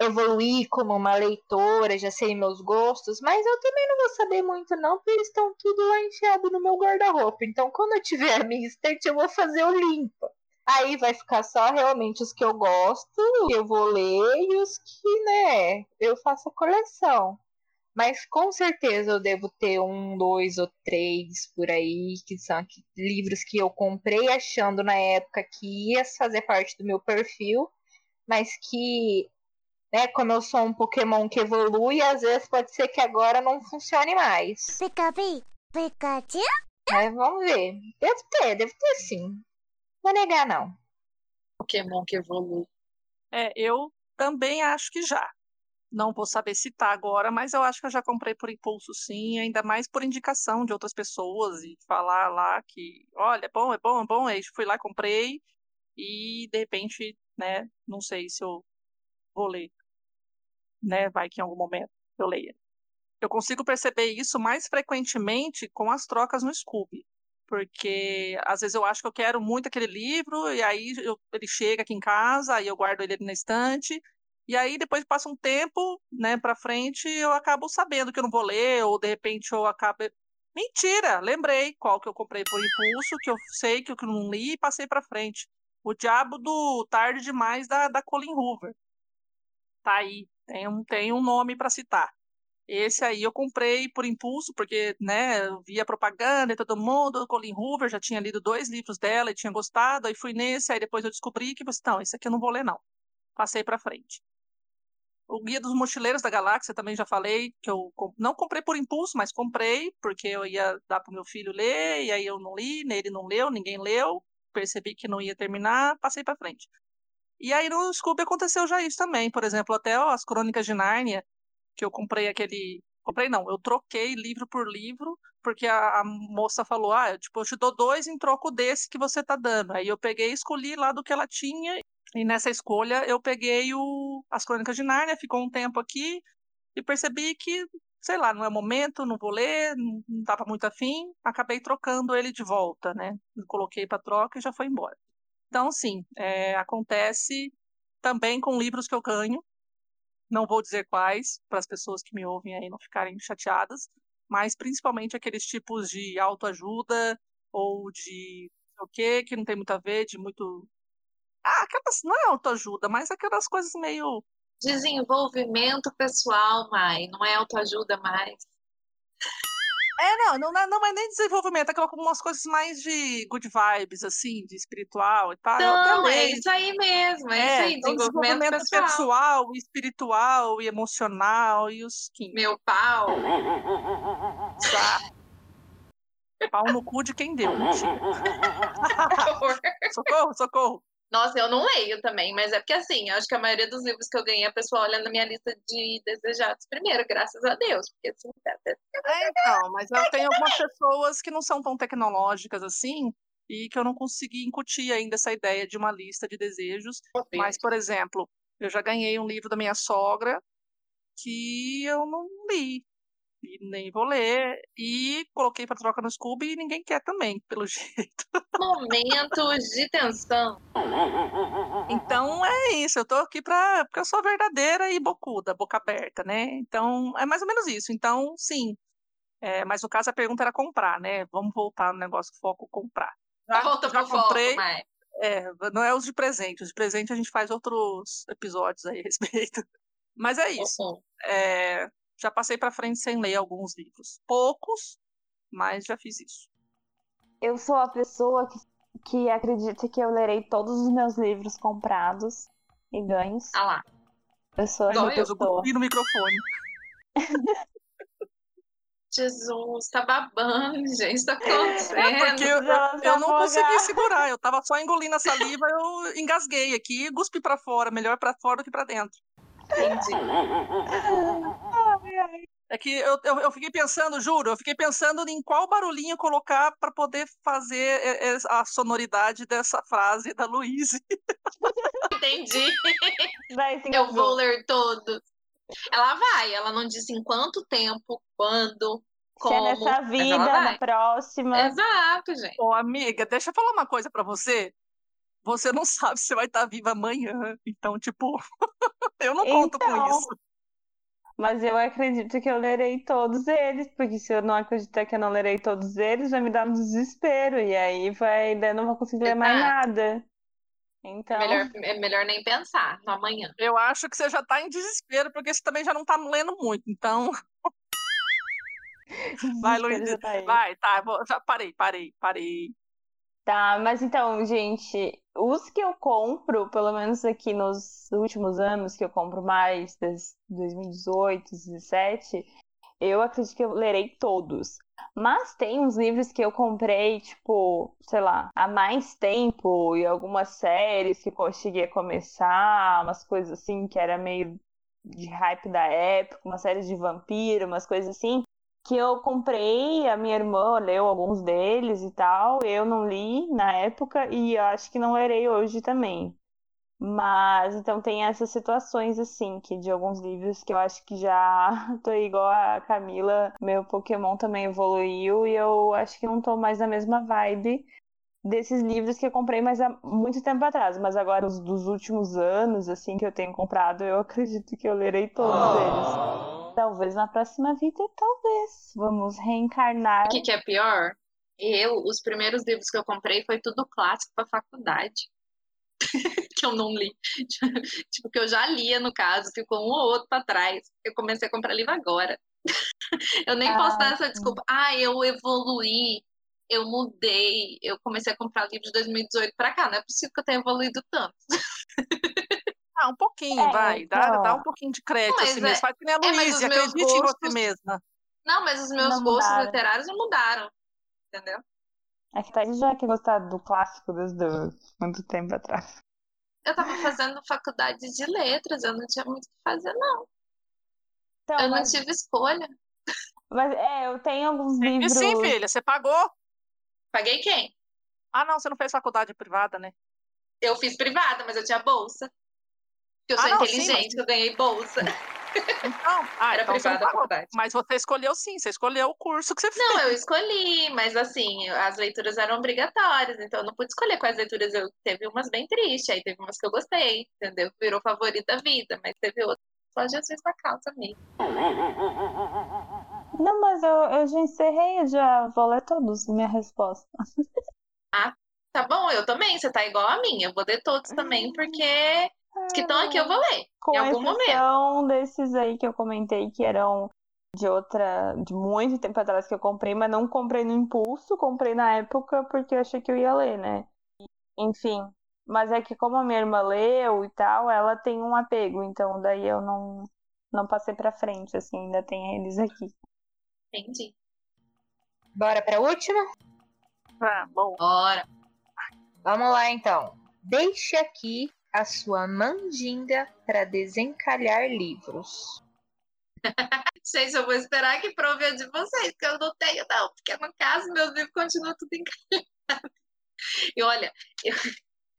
evoluí como uma leitora, já sei meus gostos, mas eu também não vou saber muito não, porque eles estão tudo lá enfiado no meu guarda-roupa. Então, quando eu tiver a minha estante, eu vou fazer o limpo. Aí vai ficar só realmente os que eu gosto, que eu vou ler e os que, né, eu faço a coleção. Mas com certeza eu devo ter um, dois ou três por aí, que são livros que eu comprei achando na época que ia fazer parte do meu perfil, mas que, né, como eu sou um Pokémon que evolui, às vezes pode ser que agora não funcione mais. Pikachu? Mas vamos ver. Devo ter, devo ter sim. Vou negar, não. Pokémon que evolui. É, eu também acho que já. Não vou saber citar agora, mas eu acho que eu já comprei por impulso, sim, ainda mais por indicação de outras pessoas e falar lá que, olha, é bom, é bom, é bom. Aí fui lá, comprei e de repente, né, não sei se eu vou ler, né, vai que em algum momento eu leia. Eu consigo perceber isso mais frequentemente com as trocas no Scooby, porque às vezes eu acho que eu quero muito aquele livro e aí eu- ele chega aqui em casa, aí eu guardo ele na estante e aí depois passa um tempo, né, para frente, eu acabo sabendo que eu não vou ler ou de repente eu acabo Mentira, lembrei qual que eu comprei por impulso, que eu sei que eu não li e passei para frente. O Diabo do Tarde Demais da, da Colin Hoover. Tá aí, tem um, tem um nome para citar. Esse aí eu comprei por impulso, porque, né, via propaganda e todo mundo, Colin Hoover, já tinha lido dois livros dela e tinha gostado, aí fui nesse, aí depois eu descobri que, não, esse aqui eu não vou ler não. Passei para frente. O Guia dos Mochileiros da Galáxia também já falei que eu não comprei por impulso, mas comprei porque eu ia dar para o meu filho ler, e aí eu não li, ele não leu, ninguém leu, percebi que não ia terminar, passei para frente. E aí no Scooby aconteceu já isso também, por exemplo, até ó, as Crônicas de Nárnia, que eu comprei aquele. Comprei não, eu troquei livro por livro, porque a, a moça falou: ah, eu, tipo, eu te dou dois em troco desse que você tá dando. Aí eu peguei e escolhi lá do que ela tinha, e nessa escolha eu peguei o, as Crônicas de Nárnia, ficou um tempo aqui, e percebi que, sei lá, não é momento, não vou ler, não, não tava muito afim, acabei trocando ele de volta, né? Coloquei para troca e já foi embora. Então, sim, é, acontece também com livros que eu ganho. Não vou dizer quais, para as pessoas que me ouvem aí não ficarem chateadas, mas principalmente aqueles tipos de autoajuda ou de o quê, que não tem muito a ver, de muito. Ah, aquelas. Não é autoajuda, mas aquelas coisas meio. Desenvolvimento pessoal, Mai. Não é autoajuda mais. É, não, não, não, é nem desenvolvimento, é umas coisas mais de good vibes, assim, de espiritual e tal. Não, é isso aí mesmo, é, isso aí, então, desenvolvimento, pessoal. e espiritual e emocional e os quintos. Meu pau. Pau no cu de quem deu. mentira. que socorro, socorro. Nossa, eu não leio também, mas é porque assim, acho que a maioria dos livros que eu ganhei, a pessoa olha na minha lista de desejados primeiro, graças a Deus. Porque assim, tá- tá- É, então, mas eu tenho algumas pessoas que não são tão tecnológicas assim e que eu não consegui incutir ainda essa ideia de uma lista de desejos. Mas, por exemplo, eu já ganhei um livro da minha sogra que eu não li. E nem vou ler. E coloquei para troca no Scooby e ninguém quer também, pelo jeito. momentos de tensão. Então é isso, eu tô aqui pra. Porque eu sou verdadeira e bocuda, boca aberta, né? Então é mais ou menos isso. Então, sim. É, mas no caso a pergunta era comprar, né? Vamos voltar no negócio foco comprar. Já, Volta já pro foco, comprei. mas É, não é os de presente. Os de presente a gente faz outros episódios aí a respeito. Mas é isso. É, já passei pra frente sem ler alguns livros. Poucos, mas já fiz isso. Eu sou a pessoa que, que acredita que eu lerei todos os meus livros comprados e ganhos. Ah lá. Eu sou essa eu, Eu pessoa. cuspi no microfone. Jesus, tá babando, gente, tá acontecendo. É porque eu, eu não consegui segurar. Eu tava só engolindo a saliva, eu engasguei aqui e cuspi pra fora. Melhor pra fora do que pra dentro. Entendi. É que eu, eu, eu fiquei pensando, juro, eu fiquei pensando em qual barulhinho colocar pra poder fazer é, é, a sonoridade dessa frase da Luíse. Entendi. Daí se Eu vou ler todos. Ela vai, ela não disse em quanto tempo, quando, Se é como. nessa vida, vai. na próxima. Exato, gente. Ô, amiga, deixa eu falar uma coisa pra você. Você não sabe se vai estar viva amanhã. Então, tipo, eu não conto com Então. isso. Mas eu acredito que eu lerei todos eles, porque se eu não acreditar que eu não lerei todos eles, vai me dar um desespero. E aí vai, daí eu não vou conseguir ler mais nada. Então, Melhor, é melhor nem pensar no amanhã. Eu acho que você já tá em desespero, porque você também já não tá lendo muito. Então, vai, já tá aí. Vai, tá, vou- já parei, parei, parei. Tá, mas então, gente, os que eu compro, pelo menos aqui nos últimos anos, que eu compro mais, desde 2018, 2017, eu acredito que eu lerei todos. Mas tem uns livros que eu comprei, tipo, sei lá, há mais tempo, e algumas séries que a começar, umas coisas assim, que era meio de hype da época, uma série de vampiro, umas coisas assim que eu comprei, a minha irmã leu alguns deles e tal, eu não li na época e acho que não lerei hoje também. Mas então tem essas situações assim, que de alguns livros que eu acho que já tô igual a Camila, meu Pokémon também evoluiu e eu acho que não tô mais na mesma vibe desses livros que eu comprei mas há muito tempo atrás, mas agora os dos últimos anos assim que eu tenho comprado, eu acredito que eu lerei todos eles. Talvez na próxima vida, talvez. Vamos reencarnar. O que, que é pior? Eu, os primeiros livros que eu comprei foi tudo clássico pra faculdade. que eu não li. tipo, que eu já lia, no caso, ficou um ou outro pra trás. Eu comecei a comprar livro agora. eu nem posso Ah, dar essa desculpa. Ah, eu evoluí, eu mudei, eu comecei a comprar livro de 2018 pra cá. Não é possível que eu tenha evoluído tanto. Ah, um pouquinho, É, vai. Dá, então. dá um pouquinho de crédito Mas assim é- mesmo. Faz que nem a é, mas Luísa, os meus acredite em você gostos- mesma. Não, mas os meus Não gostos mudaram. literários não mudaram. Entendeu? É que Thaís já que gostar do clássico desde muito tempo atrás. Eu tava fazendo faculdade de letras, eu não tinha muito o que fazer, não. Então, Eu não mas, tive escolha. mas é, eu tenho alguns E livros. sim, filha, você pagou? Paguei quem? Ah, não, você não fez faculdade privada, né? Eu fiz privada, mas eu tinha bolsa. Porque eu Ah, sou não, sim, inteligente, mas- eu ganhei bolsa. Então, ah, Era então você não privada a pagou. faculdade. Mas você escolheu sim, você escolheu o curso que você fez. Não, eu escolhi, mas assim, as leituras eram obrigatórias, então eu não pude escolher quais leituras eu teve umas bem tristes, aí teve umas que eu gostei, entendeu? Virou favorita da vida, mas teve outras só Jesus na causa mesmo. Não, mas eu, eu já encerrei, eu já vou ler todos, minha resposta. Tá bom, eu também, você tá igual a mim, eu vou ler todos também, porque os que estão aqui eu vou ler. Com em algum exceção desses aí que eu comentei que eram de outra, de muito tempo atrás que eu comprei, mas não comprei no impulso, comprei na época porque eu achei que eu ia ler, né? Enfim, mas é que como a minha irmã leu e tal, ela tem um apego, então daí eu não não passei para frente, assim, ainda tem eles aqui. Entendi. Bora pra última? Ah, bom. Bora. Vamos lá então. Deixe aqui a sua mandinga para desencalhar livros. Gente, eu vou esperar que prove a de vocês, que eu não tenho, não. Porque no caso, meus livros continuam tudo encalhado. E olha, eu,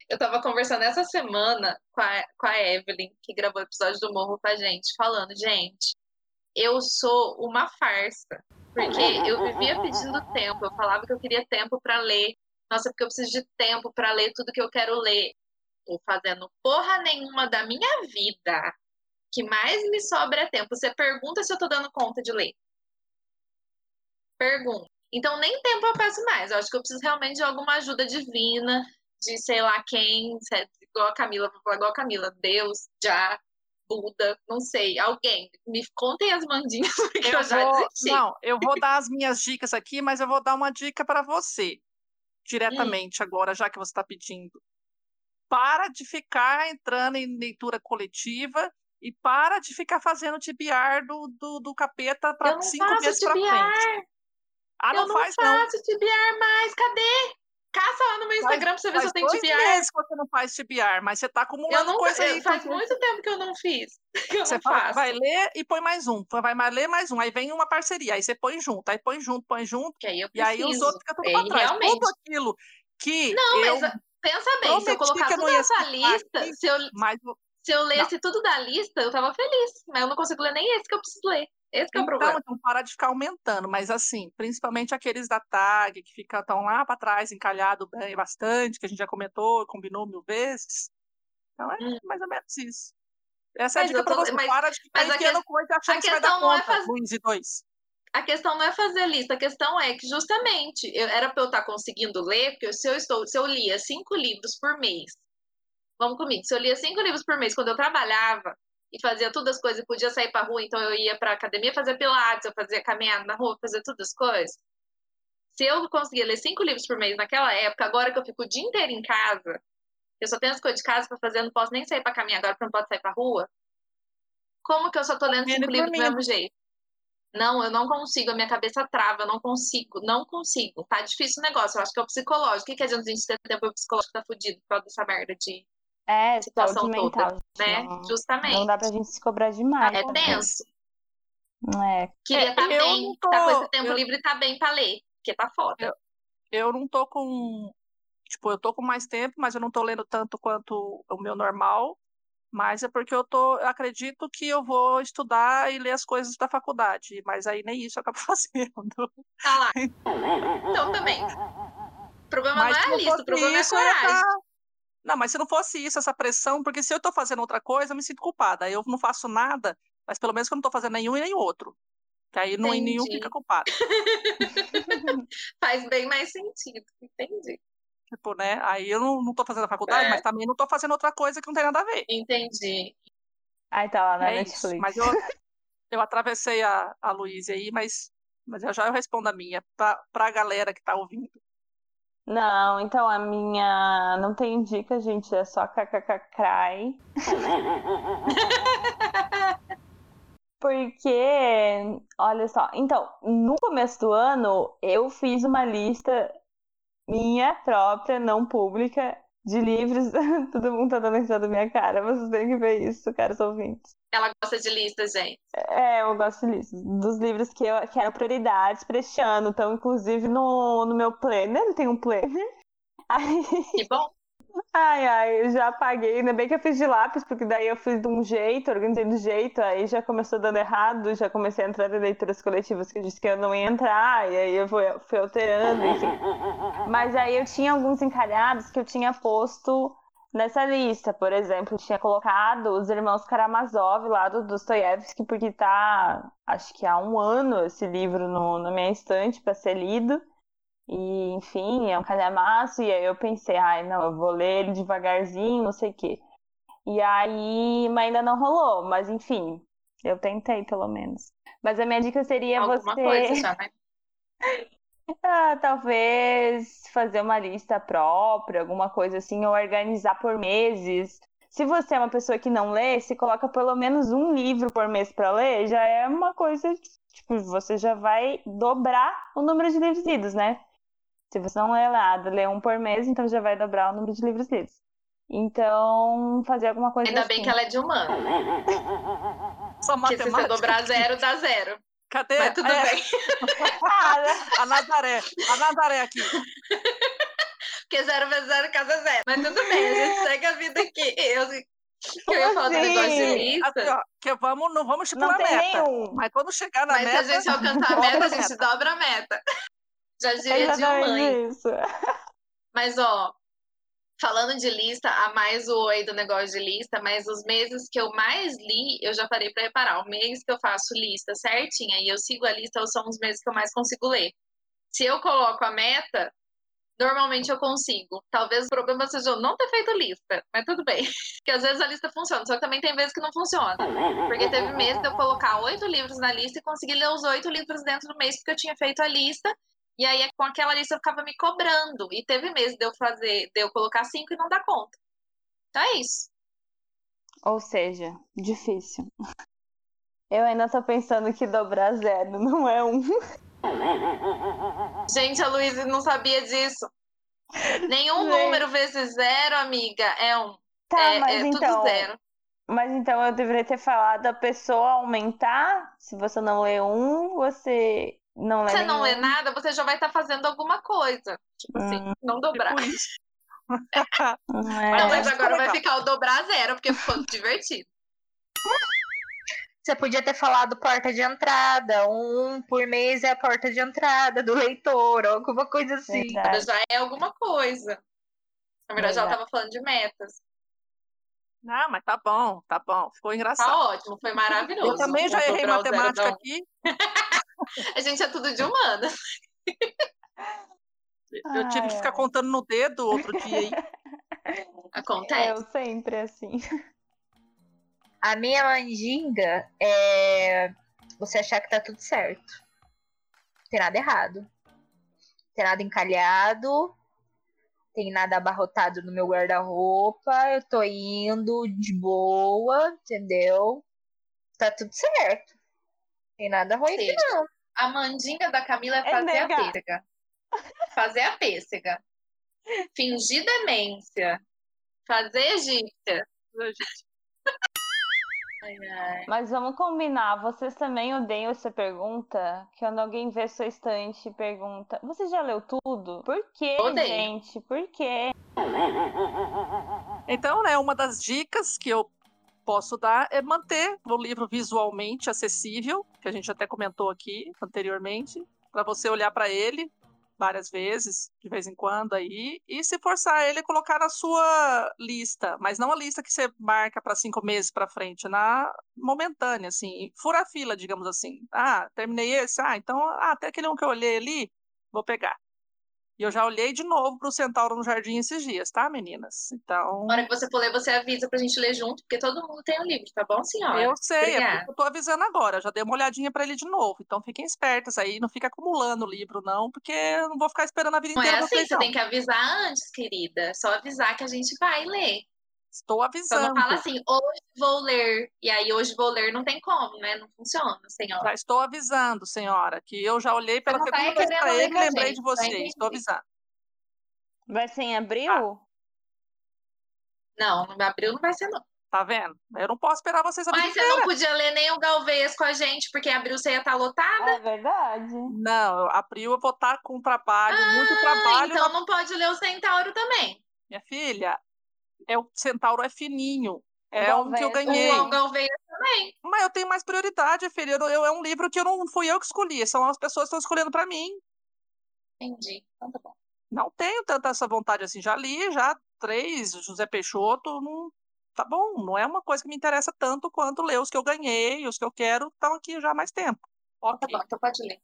eu tava conversando essa semana com a, com a Evelyn, que gravou o episódio do Morro com a gente, falando, gente, eu sou uma farsa. Porque eu vivia pedindo tempo, eu falava que eu queria tempo para ler. Nossa, porque eu preciso de tempo para ler tudo que eu quero ler. Tô fazendo porra nenhuma da minha vida. que mais me sobra é tempo. Você pergunta se eu tô dando conta de ler. Pergunta. Então, nem tempo eu peço mais. Eu acho que eu preciso realmente de alguma ajuda divina, de sei lá quem, igual a Camila, vou falar igual a Camila, Deus, já, Buda, não sei, alguém. Me contem as mandinhas, porque eu, Eu já vou, desisti. não, eu vou dar as minhas dicas aqui, mas eu vou dar uma dica para você, diretamente agora, já que você está pedindo. Para de ficar entrando em leitura coletiva e para de ficar fazendo TBR do, do, do capeta para não cinco meses para frente. Ah, eu não, não faz não. faço TBR mais. Cadê? Caça lá no meu Instagram pra você ver se Faz eu tenho dois TBR. meses que você não faz TBR, mas você tá acumulando Eu não, coisa aí. faz porque muito tempo que eu não fiz. Que eu Você não faço. vai ler e põe mais um, vai mais ler mais um, aí vem uma parceria, aí você põe junto, aí põe junto, põe junto, Que aí e aí os outros ficam tudo E pra trás. realmente. Tudo aquilo que Não, eu, mas pensa bem, se eu colocar não tudo citar lista, aqui. se eu, mas se eu lesse tudo da lista, eu tava feliz. Mas eu não consigo ler nem esse que eu preciso ler. Esse que é o Então, problema. então para de ficar aumentando, mas assim, principalmente aqueles da tag que ficam tão lá para trás, encalhado bem bastante, que a gente já comentou, combinou mil vezes. Então é Hum. mais ou menos isso. Essa é a dica para você. mas- para de ficar enfiando que- coisa achando que vai dar não é conta, faz- Luiz e dois. A questão não é fazer lista, a questão é que justamente eu, era para eu estar conseguindo ler, porque se eu estou, se eu lia cinco livros por mês, vamos comigo, se eu lia cinco livros por mês quando eu trabalhava e fazia todas as coisas, e podia sair para rua, então eu ia para academia fazer pilates, eu fazia caminhada na rua, fazer todas as coisas. Se eu conseguia ler cinco livros por mês naquela época, agora que eu fico o dia inteiro em casa, eu só tenho as coisas de casa para fazer, eu não posso nem sair para caminhar agora, porque não posso sair para rua. Como que eu só tô lendo cinco livros do mesmo jeito? Não, eu não consigo, a minha cabeça trava, eu não consigo, não consigo. Tá difícil o negócio, eu acho que é o psicológico. O que, que adianta a gente ter tempo e o psicológico tá fudido por causa dessa merda de, É, Situação toda, mental. né? Não, Justamente. não dá pra gente se cobrar demais. É também. tenso. É, Queria É, estar eu bem, não tá com tô- esse tempo eu- livre e tá bem pra ler, porque tá foda. eu não tô com. Tipo, eu tô com mais tempo, mas eu não tô lendo tanto quanto o meu normal. Mas é porque eu tô. Eu acredito que eu vou estudar e ler as coisas da faculdade. Mas aí nem isso eu acabo fazendo. Tá lá. Então também. O problema Mas não é se a lista, o problema é a isso, eu ia coragem. tá- Não, mas se não fosse isso, essa pressão, porque se eu tô fazendo outra coisa, eu me sinto culpada. Eu não faço nada, mas pelo menos que eu não tô fazendo nenhum e nem outro. Que aí não, nenhum fica culpado. Faz bem mais sentido, entendi. Tipo, né? Aí eu não, não tô fazendo a faculdade, É. mas também não tô fazendo outra coisa que não tem nada a ver. Entendi. Aí tá lá na É isso. Netflix. Mas eu, eu atravessei a, a Luísa aí, mas, mas eu já eu respondo a minha, pra, pra galera que tá ouvindo. Não, então a minha não tem dica, gente, é só kkkcry. Porque, olha só, então, no começo do ano eu fiz uma lista minha própria, não pública, de livros. Todo mundo tá dando risada da minha cara, vocês têm que ver isso, caros ouvintes. Ela gosta de lista, gente. É, eu gosto disso. Dos livros que eu que eram prioridades para este ano. Então, inclusive, no, no meu planner, tem um planner. Aí, Que bom. Ai, ai, eu já apaguei. Ainda bem que eu fiz de lápis, porque daí eu fiz de um jeito, organizei do jeito, aí já começou dando errado, já comecei a entrar em leituras coletivas que eu disse que eu não ia entrar, e aí eu fui, fui alterando, enfim. Mas aí eu tinha alguns encalhados que eu tinha posto nessa lista. Por exemplo, tinha colocado os irmãos Karamazov lá do Dostoiévski, porque tá, acho que há um ano esse livro no, na minha estante para ser lido. E, enfim, é um calhamaço. E aí eu pensei, ai, não, eu vou ler ele devagarzinho, não sei o quê. E aí, mas ainda não rolou. Mas, enfim, Eu tentei, pelo menos. Mas a minha dica seria Alguma você. coisa já, né? Ah, talvez fazer uma lista própria, alguma coisa assim, ou organizar por meses. Se você é uma pessoa que não lê, se coloca pelo menos um livro por mês para ler, já é uma coisa, tipo, você já vai dobrar o número de livros lidos, né? Se você não lê nada, lê um por mês, então já vai dobrar o número de livros lidos. Então, fazer alguma coisa Ainda assim. bem que ela é de humano. Só Porque se você matemática. dobrar zero, dá zero. Cadê? Mas tudo É, bem. A Nazaré. A Nazaré aqui. Porque zero vezes zero casa zero. Mas tudo bem, a gente segue a vida aqui. Eu, eu ia falar do assim? negócio de lista. Assim, ó, que vamos, não vamos Não estipular tem meta. nenhum. Mas quando chegar na Mas se meta. a gente alcançar a meta, a gente dobra a meta. Já É diria de mãe. isso. Mas, ó, falando de lista, a mais o oi do negócio de lista, mas os meses que eu mais li, eu já parei para reparar. O mês que eu faço lista certinha e eu sigo a lista são os meses que eu mais consigo ler. Se eu coloco a meta, normalmente eu consigo. Talvez o problema seja eu não ter feito lista, mas tudo bem. Porque às vezes a lista funciona, só que também tem vezes que não funciona. Porque teve meses de eu colocar oito livros na lista e conseguir ler os oito livros dentro do mês, porque eu tinha feito a lista. E aí, com aquela lista, eu ficava me cobrando. E teve meses de eu fazer, de eu colocar cinco e não dar conta. Então é isso. Ou seja, difícil. Eu ainda tô pensando que dobrar zero não é um. Gente, a Luísa não sabia disso. Nenhum Gente. número vezes zero, amiga, é um. Tá, é, mas é então. tudo zero. Mas então eu deveria ter falado a pessoa aumentar. Se você não lê um, você não lê você não lê nada, você já vai estar fazendo alguma coisa. Tipo assim, Hum. não dobrar. Tipo isso. É. Não, Mas agora vai ficar o dobrar zero, porque ficou divertido. Você podia ter falado porta de entrada, um por mês é a porta de entrada do leitor, ou alguma coisa assim. Verdade. Já é alguma coisa. Na verdade, ela estava falando de metas. Não, mas tá bom, tá bom. Ficou engraçado. Tá ótimo, foi maravilhoso. Eu também já errei matemática aqui. A gente é tudo de humana. Eu tive que Ai, ficar ai. contando no dedo outro dia aí. Acontece. Eu sempre assim. A minha mandinga é você achar que tá tudo certo. Não tem nada errado. Não tem nada encalhado. Tem nada abarrotado no meu guarda-roupa. Eu tô indo de boa, entendeu? Tá tudo certo. Tem nada ruim aqui, não. A mandinga da Camila é É fazer a negar. pêssega. Fazer a pêssega. Fingir demência. Fazer egípcia. Mas vamos combinar, vocês também odeiam essa pergunta? Quando alguém vê sua estante e pergunta: Você já leu tudo? Por quê, Odeio. gente? Por quê? Então, né, uma das dicas que eu posso dar é manter o livro visualmente acessível, que a gente até comentou aqui anteriormente, para você olhar para ele várias vezes, de vez em quando aí, e se forçar ele colocar na sua lista, mas não a lista que você marca para cinco meses para frente, na momentânea, assim, fura a fila, digamos assim. Ah, terminei esse, ah, então, ah, até aquele um que eu olhei ali, vou pegar. E eu já olhei de novo pro Centauro no Jardim esses dias, tá, meninas? Então. Na hora que você for ler, você avisa pra gente ler junto, porque todo mundo tem o livro, tá bom, senhora? Eu sei, é eu tô avisando agora, já dei uma olhadinha pra ele de novo. Então fiquem espertas aí, não fica acumulando o livro, não, porque eu não vou ficar esperando a vida Não é inteira assim, vocês, você não. tem que avisar antes, querida. É Só avisar que a gente vai ler. Estou avisando. não fala assim, hoje vou ler. E aí, hoje vou ler, não tem como, né? Não funciona, senhora. Já estou avisando, senhora, que eu já olhei pela tá segunda vez ler ele e lembrei gente, de só vocês. Estou avisando. Vai ser em abril? Ah. Não, no abril não vai ser, não. Tá vendo? Eu não posso esperar vocês a vida Mas você inteira. não podia ler nem o Galveias com a gente, porque abril você ia estar lotada. É verdade. Não, abril eu vou estar com trabalho, muito trabalho. então na- não pode ler o Centauro também. Minha filha, é o Centauro é fininho. É um que eu Galvez. ganhei. O Galveias também. Mas eu tenho mais prioridade, filha. Eu, eu- é um livro que eu não fui eu que escolhi, são as pessoas que estão escolhendo para mim. Entendi. Então tá bom. Não tenho tanta essa vontade assim. Já li, já três, José Peixoto, não. Tá bom, não é uma coisa que me interessa tanto quanto ler os que eu ganhei, os que eu quero, estão aqui já há mais tempo. Tá Ok. bom, então pode ler.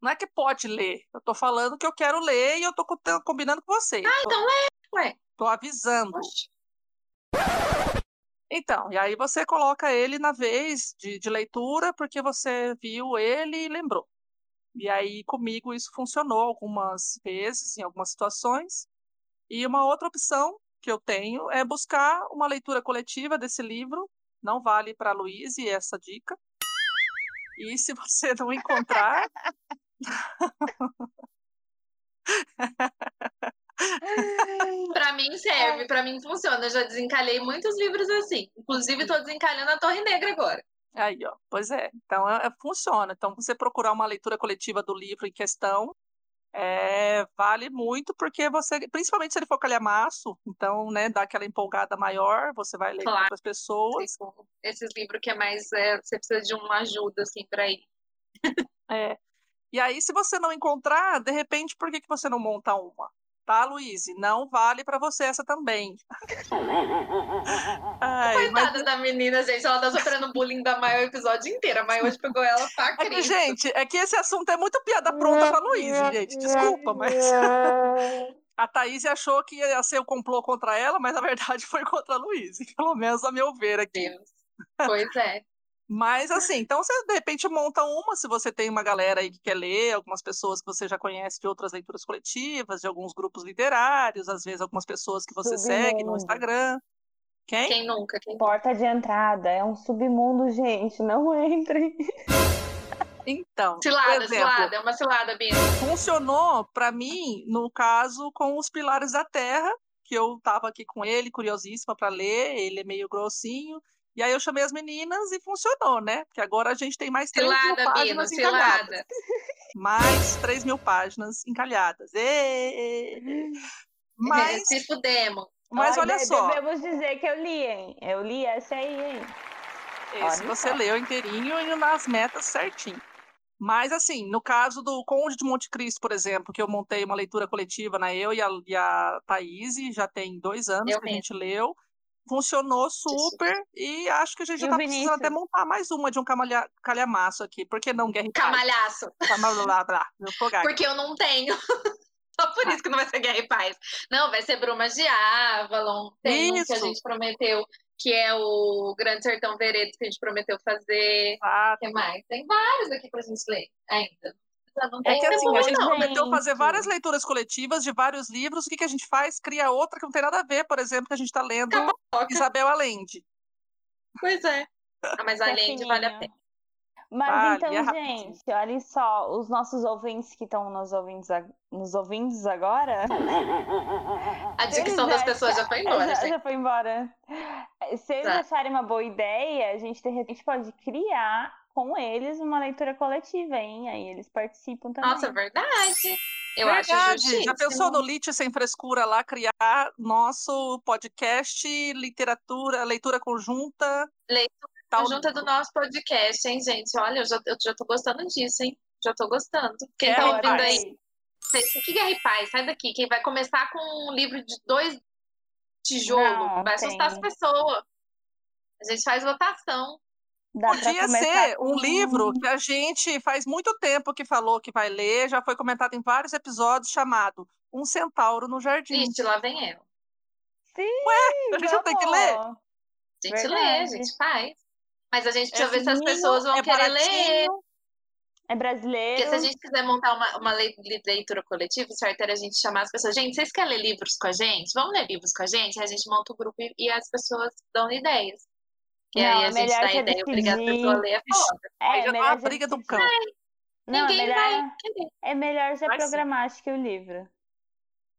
Não é que pode ler, eu tô falando que eu quero ler e eu tô co- combinando com vocês. Ah, então lê, ué. Tô avisando. Então, e aí você coloca ele na vez de, de leitura, porque você viu ele e lembrou. E aí, comigo, isso funcionou algumas vezes, em algumas situações. E uma outra opção que eu tenho é buscar uma leitura coletiva desse livro. Não vale para Luiz essa dica. E se você não encontrar. Pra mim serve, pra mim funciona. Eu já desencalhei muitos livros assim. Inclusive, tô desencalhando a Torre Negra agora. Aí, ó. Pois é. Então, é, é, funciona. Então, você procurar uma leitura coletiva do livro em questão é, vale muito, porque você, principalmente se ele for calhamaço, então, né, dá aquela empolgada maior, você vai ler claro. com outras pessoas. Esses livros que é mais, é, você precisa de uma ajuda, assim, para ir. é. E aí, se você não encontrar, de repente, por que, que você não monta uma? Tá, Luiz? Não vale para você essa também. Ai, Coitada mas... da menina, gente. Ela tá sofrendo bullying da maior episódio inteira, mas hoje pegou ela pra é que, Gente, é que esse assunto é muito piada pronta pra Luiz, gente. Desculpa, mas. A Thaís achou que ia ser o complô contra ela, mas na verdade foi contra a Luiz. Pelo menos a meu ver aqui. Deus. Pois é. Mas assim, então você de repente monta uma, se você tem uma galera aí que quer ler, algumas pessoas que você já conhece de outras leituras coletivas, de alguns grupos literários, às vezes algumas pessoas que você submundo. segue no Instagram. Quem? Quem nunca? Quem... Porta de entrada, é um submundo, gente, não entre. Então, cilada, exemplo, cilada, é uma cilada, Bia. Funcionou para mim no caso com os Pilares da Terra, que eu tava aqui com ele, curiosíssima para ler, ele é meio grossinho, e aí eu chamei as meninas e funcionou, né? Porque agora a gente tem mais 3 cilada, mil páginas Bino, encalhadas. Cilada. Mais 3 mil páginas encalhadas. Mas... Se fudemos. Mas olha, olha só. Devemos dizer que eu li, hein? Eu li essa aí, hein? Esse olha você só. leu inteirinho e nas metas certinho. Mas, assim, no caso do Conde de Monte Cristo, por exemplo, que eu montei uma leitura coletiva, né? Eu e a, e a Thaís, já tem dois anos eu que mesmo. a gente leu funcionou super e acho que a gente já tá Vinícius? precisando até montar mais uma de um camalha, calhamaço aqui. Por que não, Guerra Camalhaço. Camalhaço. Porque eu não tenho. Só por isso que não vai ser Guerra e Paz. Não, vai ser Brumas de Avalon. Tem isso. um que a gente prometeu, que é o Grande Sertão Veredas, que a gente prometeu fazer. O que mais? Tem vários aqui pra gente ler ainda. É que assim, a gente prometeu fazer várias leituras coletivas de vários livros. O que, que a gente faz? Cria outra que não tem nada a ver, por exemplo, que a gente está lendo Isabel Allende. Pois é. Ah, mas a Allende vale a pena. Mas vale, então, é gente, olha só, os nossos ouvintes que estão nos ouvintes, nos ouvintes agora. A dicção das pessoas já foi embora. Já, já foi embora. Se eles tá. acharem uma boa ideia, a gente de repente pode criar com eles uma leitura coletiva, hein? Aí eles participam também. Nossa, verdade. Eu verdade. acho Já pensou no Lite Sem Frescura lá, criar nosso podcast, literatura, leitura conjunta? Leitura tal... conjunta do nosso podcast, hein, gente? Olha, eu já, eu já tô gostando disso, hein? Já tô gostando. Quem tá ouvindo aí? O que é Paz? Sai daqui. Quem vai começar com um livro de dois tijolos vai assustar tem. as pessoas. A gente faz votação. Dá Podia ser um livro que a gente faz muito tempo que falou que vai ler, já foi comentado em vários episódios, chamado Um Centauro no Jardim. Gente, lá vem eu. Sim! Ué, a gente não tem que ler? A gente Verdade. lê, a gente faz. Mas a gente precisa é ver se as pessoas vão é querer ler. É brasileiro. Porque se a gente quiser montar uma, uma leitura coletiva, o certo era a gente chamar as pessoas. Gente, vocês querem ler livros com a gente? Vamos ler livros com a gente? Aí a gente monta o um grupo e, e as pessoas dão ideias. E não, aí a gente dá ideia obriga a pessoa a ler a foda. É, já tá a briga do cão. Não, Ninguém é melhor, vai É melhor ser programático que o livro.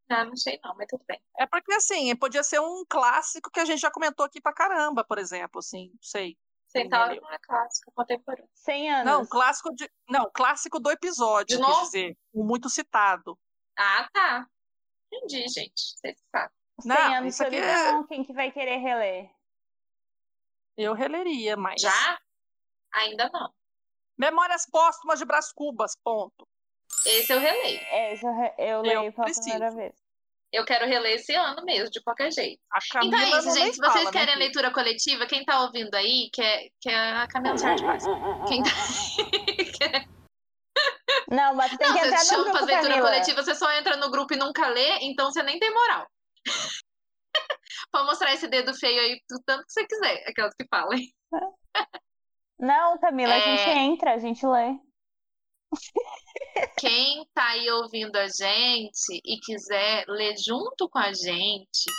Ah, não sei não, mas tudo bem. É porque assim, podia ser um clássico que a gente já comentou aqui pra caramba, por exemplo, assim, não sei. Centauro não é clássico, é contemporâneo. 100 anos. Não, clássico de, não, clássico do episódio, quer dizer, muito citado. Ah, tá. Entendi, gente. Vocês sabem. 100 não, anos de solidão, é... quem que vai querer reler? Eu releria, mas. Já? Ainda não. Memórias Póstumas de Brás Cubas, ponto. Esse eu releio. Esse eu, re... eu leio eu pela preciso. primeira vez. Eu quero reler esse ano mesmo, de qualquer jeito. então é isso, gente. Se vocês fala, querem né? leitura coletiva, quem tá ouvindo aí, que é, que é a Camila Sartre Paz. Quem tá... Não, mas tem não, que entrar no grupo, leitura Camila. coletiva, você só entra no grupo e nunca lê, então você nem tem moral. Pode mostrar esse dedo feio aí do tanto que você quiser, aquelas que falam. Não, Camila, a É. gente entra, a gente lê. Quem tá aí ouvindo a gente e quiser ler junto com a gente,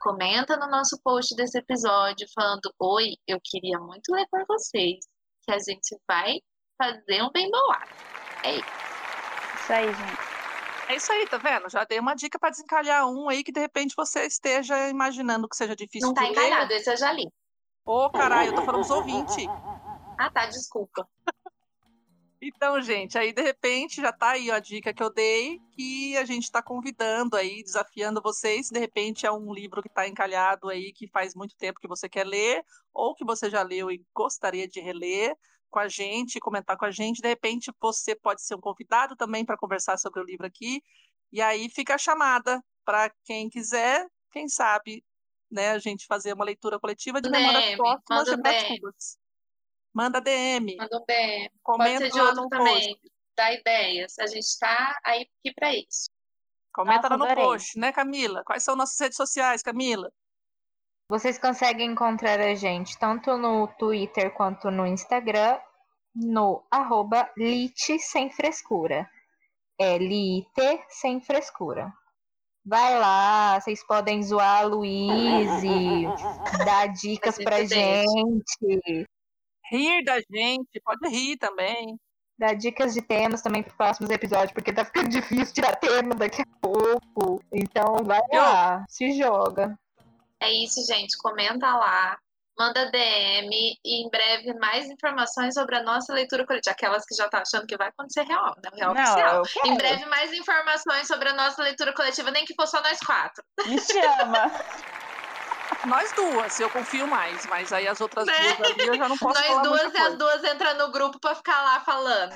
comenta no nosso post desse episódio falando: Oi, eu queria muito ler com vocês, que a gente vai fazer um bem bolado. É isso. Isso aí, gente. É isso aí, tá vendo? Já dei uma dica pra desencalhar um aí que de repente você esteja imaginando que seja difícil Não tá de ler. encalhado, esse eu já li. Ô, caralho, eu tô falando dos ouvintes. Ah, tá, desculpa. Então, gente, aí de repente já tá aí ó, a dica que eu dei, que a gente tá convidando aí, desafiando vocês. De repente é um livro que tá encalhado aí, que faz muito tempo que você quer ler, ou que você já leu e gostaria de reler com a gente, comentar com a gente. De repente você pode ser um convidado também para conversar sobre o livro aqui. E aí fica a chamada para quem quiser, quem sabe, né, a gente fazer uma leitura coletiva de memórias DM, póstumas manda DM. Manda DM, Mandou bem. Pode comenta ser de outro no também. post. Dá ideias. A gente tá aí aqui pra isso. Comenta Nossa, lá no adorei. post, né, Camila? Quais são nossas redes sociais, Camila? Vocês conseguem encontrar a gente tanto no Twitter quanto no Instagram, no arroba Lite Sem Frescura. É Lite Sem Frescura. Vai lá, vocês podem zoar a Luíse, dar dicas A pra gente gente, Rir da gente, pode rir também. dar dicas de temas também para próximos episódios, porque tá ficando difícil tirar tema daqui a pouco. Então vai lá, se joga. É isso, gente. Comenta lá. Manda DM e em breve mais informações sobre a nossa leitura coletiva. Aquelas que já tá achando que vai acontecer real, né? Real Não, oficial. eu quero. Em breve mais informações sobre a nossa leitura coletiva, nem que for só nós quatro. Me chama. Nós duas, eu confio mais, mas aí as outras Né? duas ali eu já não posso nós falar duas muita e as duas entram no grupo pra ficar lá falando.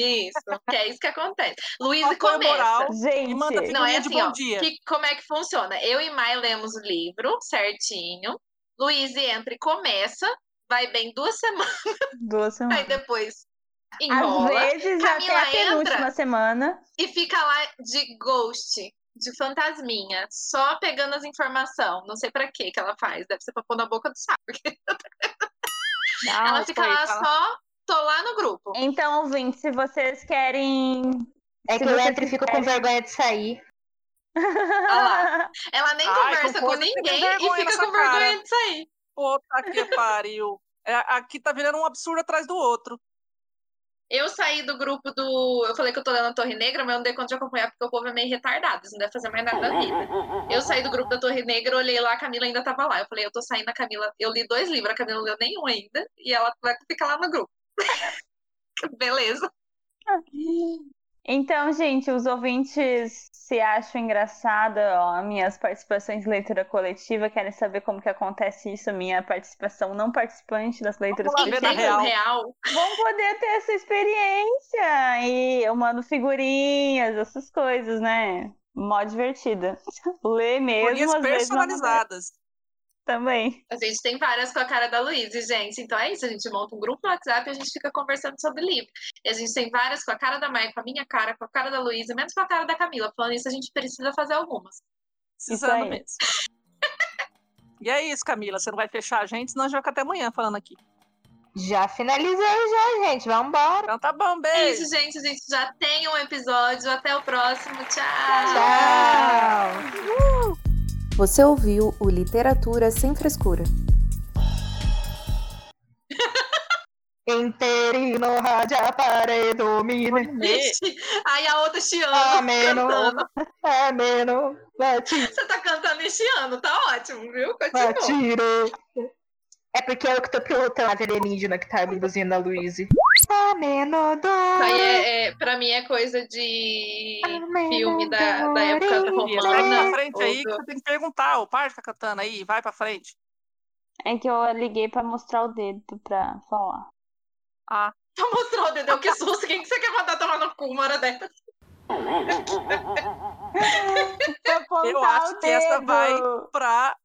Isso, que é isso que acontece. Luiz Apoio começa. moral. Gente, E manda Não, é assim, bom ó. dia. Que, como é que funciona? Eu e Mai lemos o livro certinho. Luiz entra e começa. Vai bem duas semanas, duas aí semanas. depois Às enrola. vezes até Camila a penúltima semana. E fica lá de ghost, de fantasminha, só pegando as informações. Não sei pra que que ela faz. Deve ser pra pôr na boca do saco. Não, ela fica aí, lá só. Tô lá no grupo. Então, ouvinte, se vocês querem. É Se que eu você entro e fico com vergonha de sair. lá. Ela nem Ai, conversa com com ninguém e fica com vergonha cara. de sair. Puta que pariu. É, aqui tá virando um absurdo atrás do outro. Eu saí do grupo do. Eu falei que eu tô lendo a Torre Negra, mas eu não dei conta de acompanhar porque o povo é meio retardado, eles não deve fazer mais nada da vida. Eu saí do grupo da Torre Negra, olhei lá, a Camila ainda tava lá. Eu falei, eu tô saindo, a Camila. Eu li dois livros, a Camila não leu nenhum ainda, e ela vai ficar lá no grupo. Beleza. Então, gente, os ouvintes se acham engraçada ó, minhas participações em leitura coletiva, querem saber como que acontece isso, minha participação não participante das leituras Vamos lá ver na Em coletivas. real. real. Vão poder ter essa experiência e eu mando figurinhas, essas coisas, né? Mó divertida. Ler mesmo, Figurinhas personalizadas. Também. A gente tem várias com a cara da Luísa, gente. Então é isso, a gente monta um grupo no WhatsApp e a gente fica conversando sobre livro. E a gente tem várias com a cara da Maia, com a minha cara, com a cara da Luísa, menos com a cara da Camila. Falando isso, a gente precisa fazer algumas. Precisando mesmo. E é isso, Camila. Você não vai fechar a gente, senão a gente vai ficar até amanhã falando aqui. Já finalizei já, gente. Vambora. Então tá bom, É beijo. isso, gente. A gente já tem um episódio. Até o próximo. Tchau. Tchau. Você ouviu o Literatura Sem Frescura. Interino rádio paredo. Aí a outra chiando. Ameno. cantando. Ameno. Você tá cantando e chiando. Tá ótimo, viu? Continua. batiro. É porque eu que tô pilotando a alienígena que tá abduzindo a Luíse. Ameno Isso aí é, é, pra mim é coisa de filme da, da época romana. Segue pra frente aí que você tem que perguntar. O pai fica cantando aí, vai pra frente. É que eu liguei pra mostrar o dedo pra falar. Ah, Pra mostrar o dedo, que susto. Quem que você quer mandar tomar no cu uma hora dessa? Eu acho o que essa vai pra,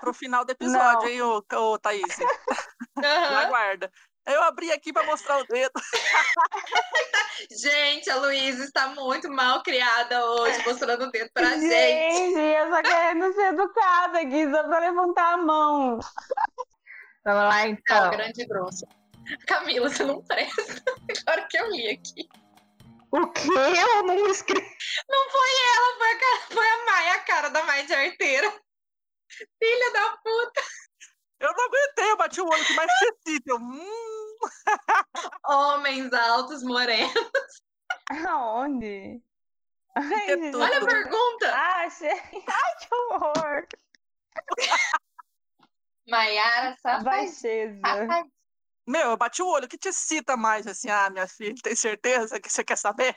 pro final do episódio, Não. hein, ô, ô Thaís? Aham. aguarda. Eu abri aqui para mostrar o dedo. Gente, a Luísa está muito mal criada hoje, mostrando o dedo pra gente. Gente, eu só querendo ser educada aqui, só pra levantar a mão. Vamos lá, então. grande e grossa. Camila, você não presta. Agora que eu li aqui. O que? Eu não escrevi. Não foi ela, foi a, cara, foi a Maia, a cara da Maia de arteira. Filha da puta. Eu não aguentei, eu bati o olho que mais. Eu, hum, Homens altos, morenos. Aonde? Ai, É gente. Olha a pergunta. Ah, achei. Ai, que horror. Maiara, safadinha. Baixeza. meu, eu bati o olho, o que te excita mais assim? Ah, minha filha, tem certeza que você quer saber?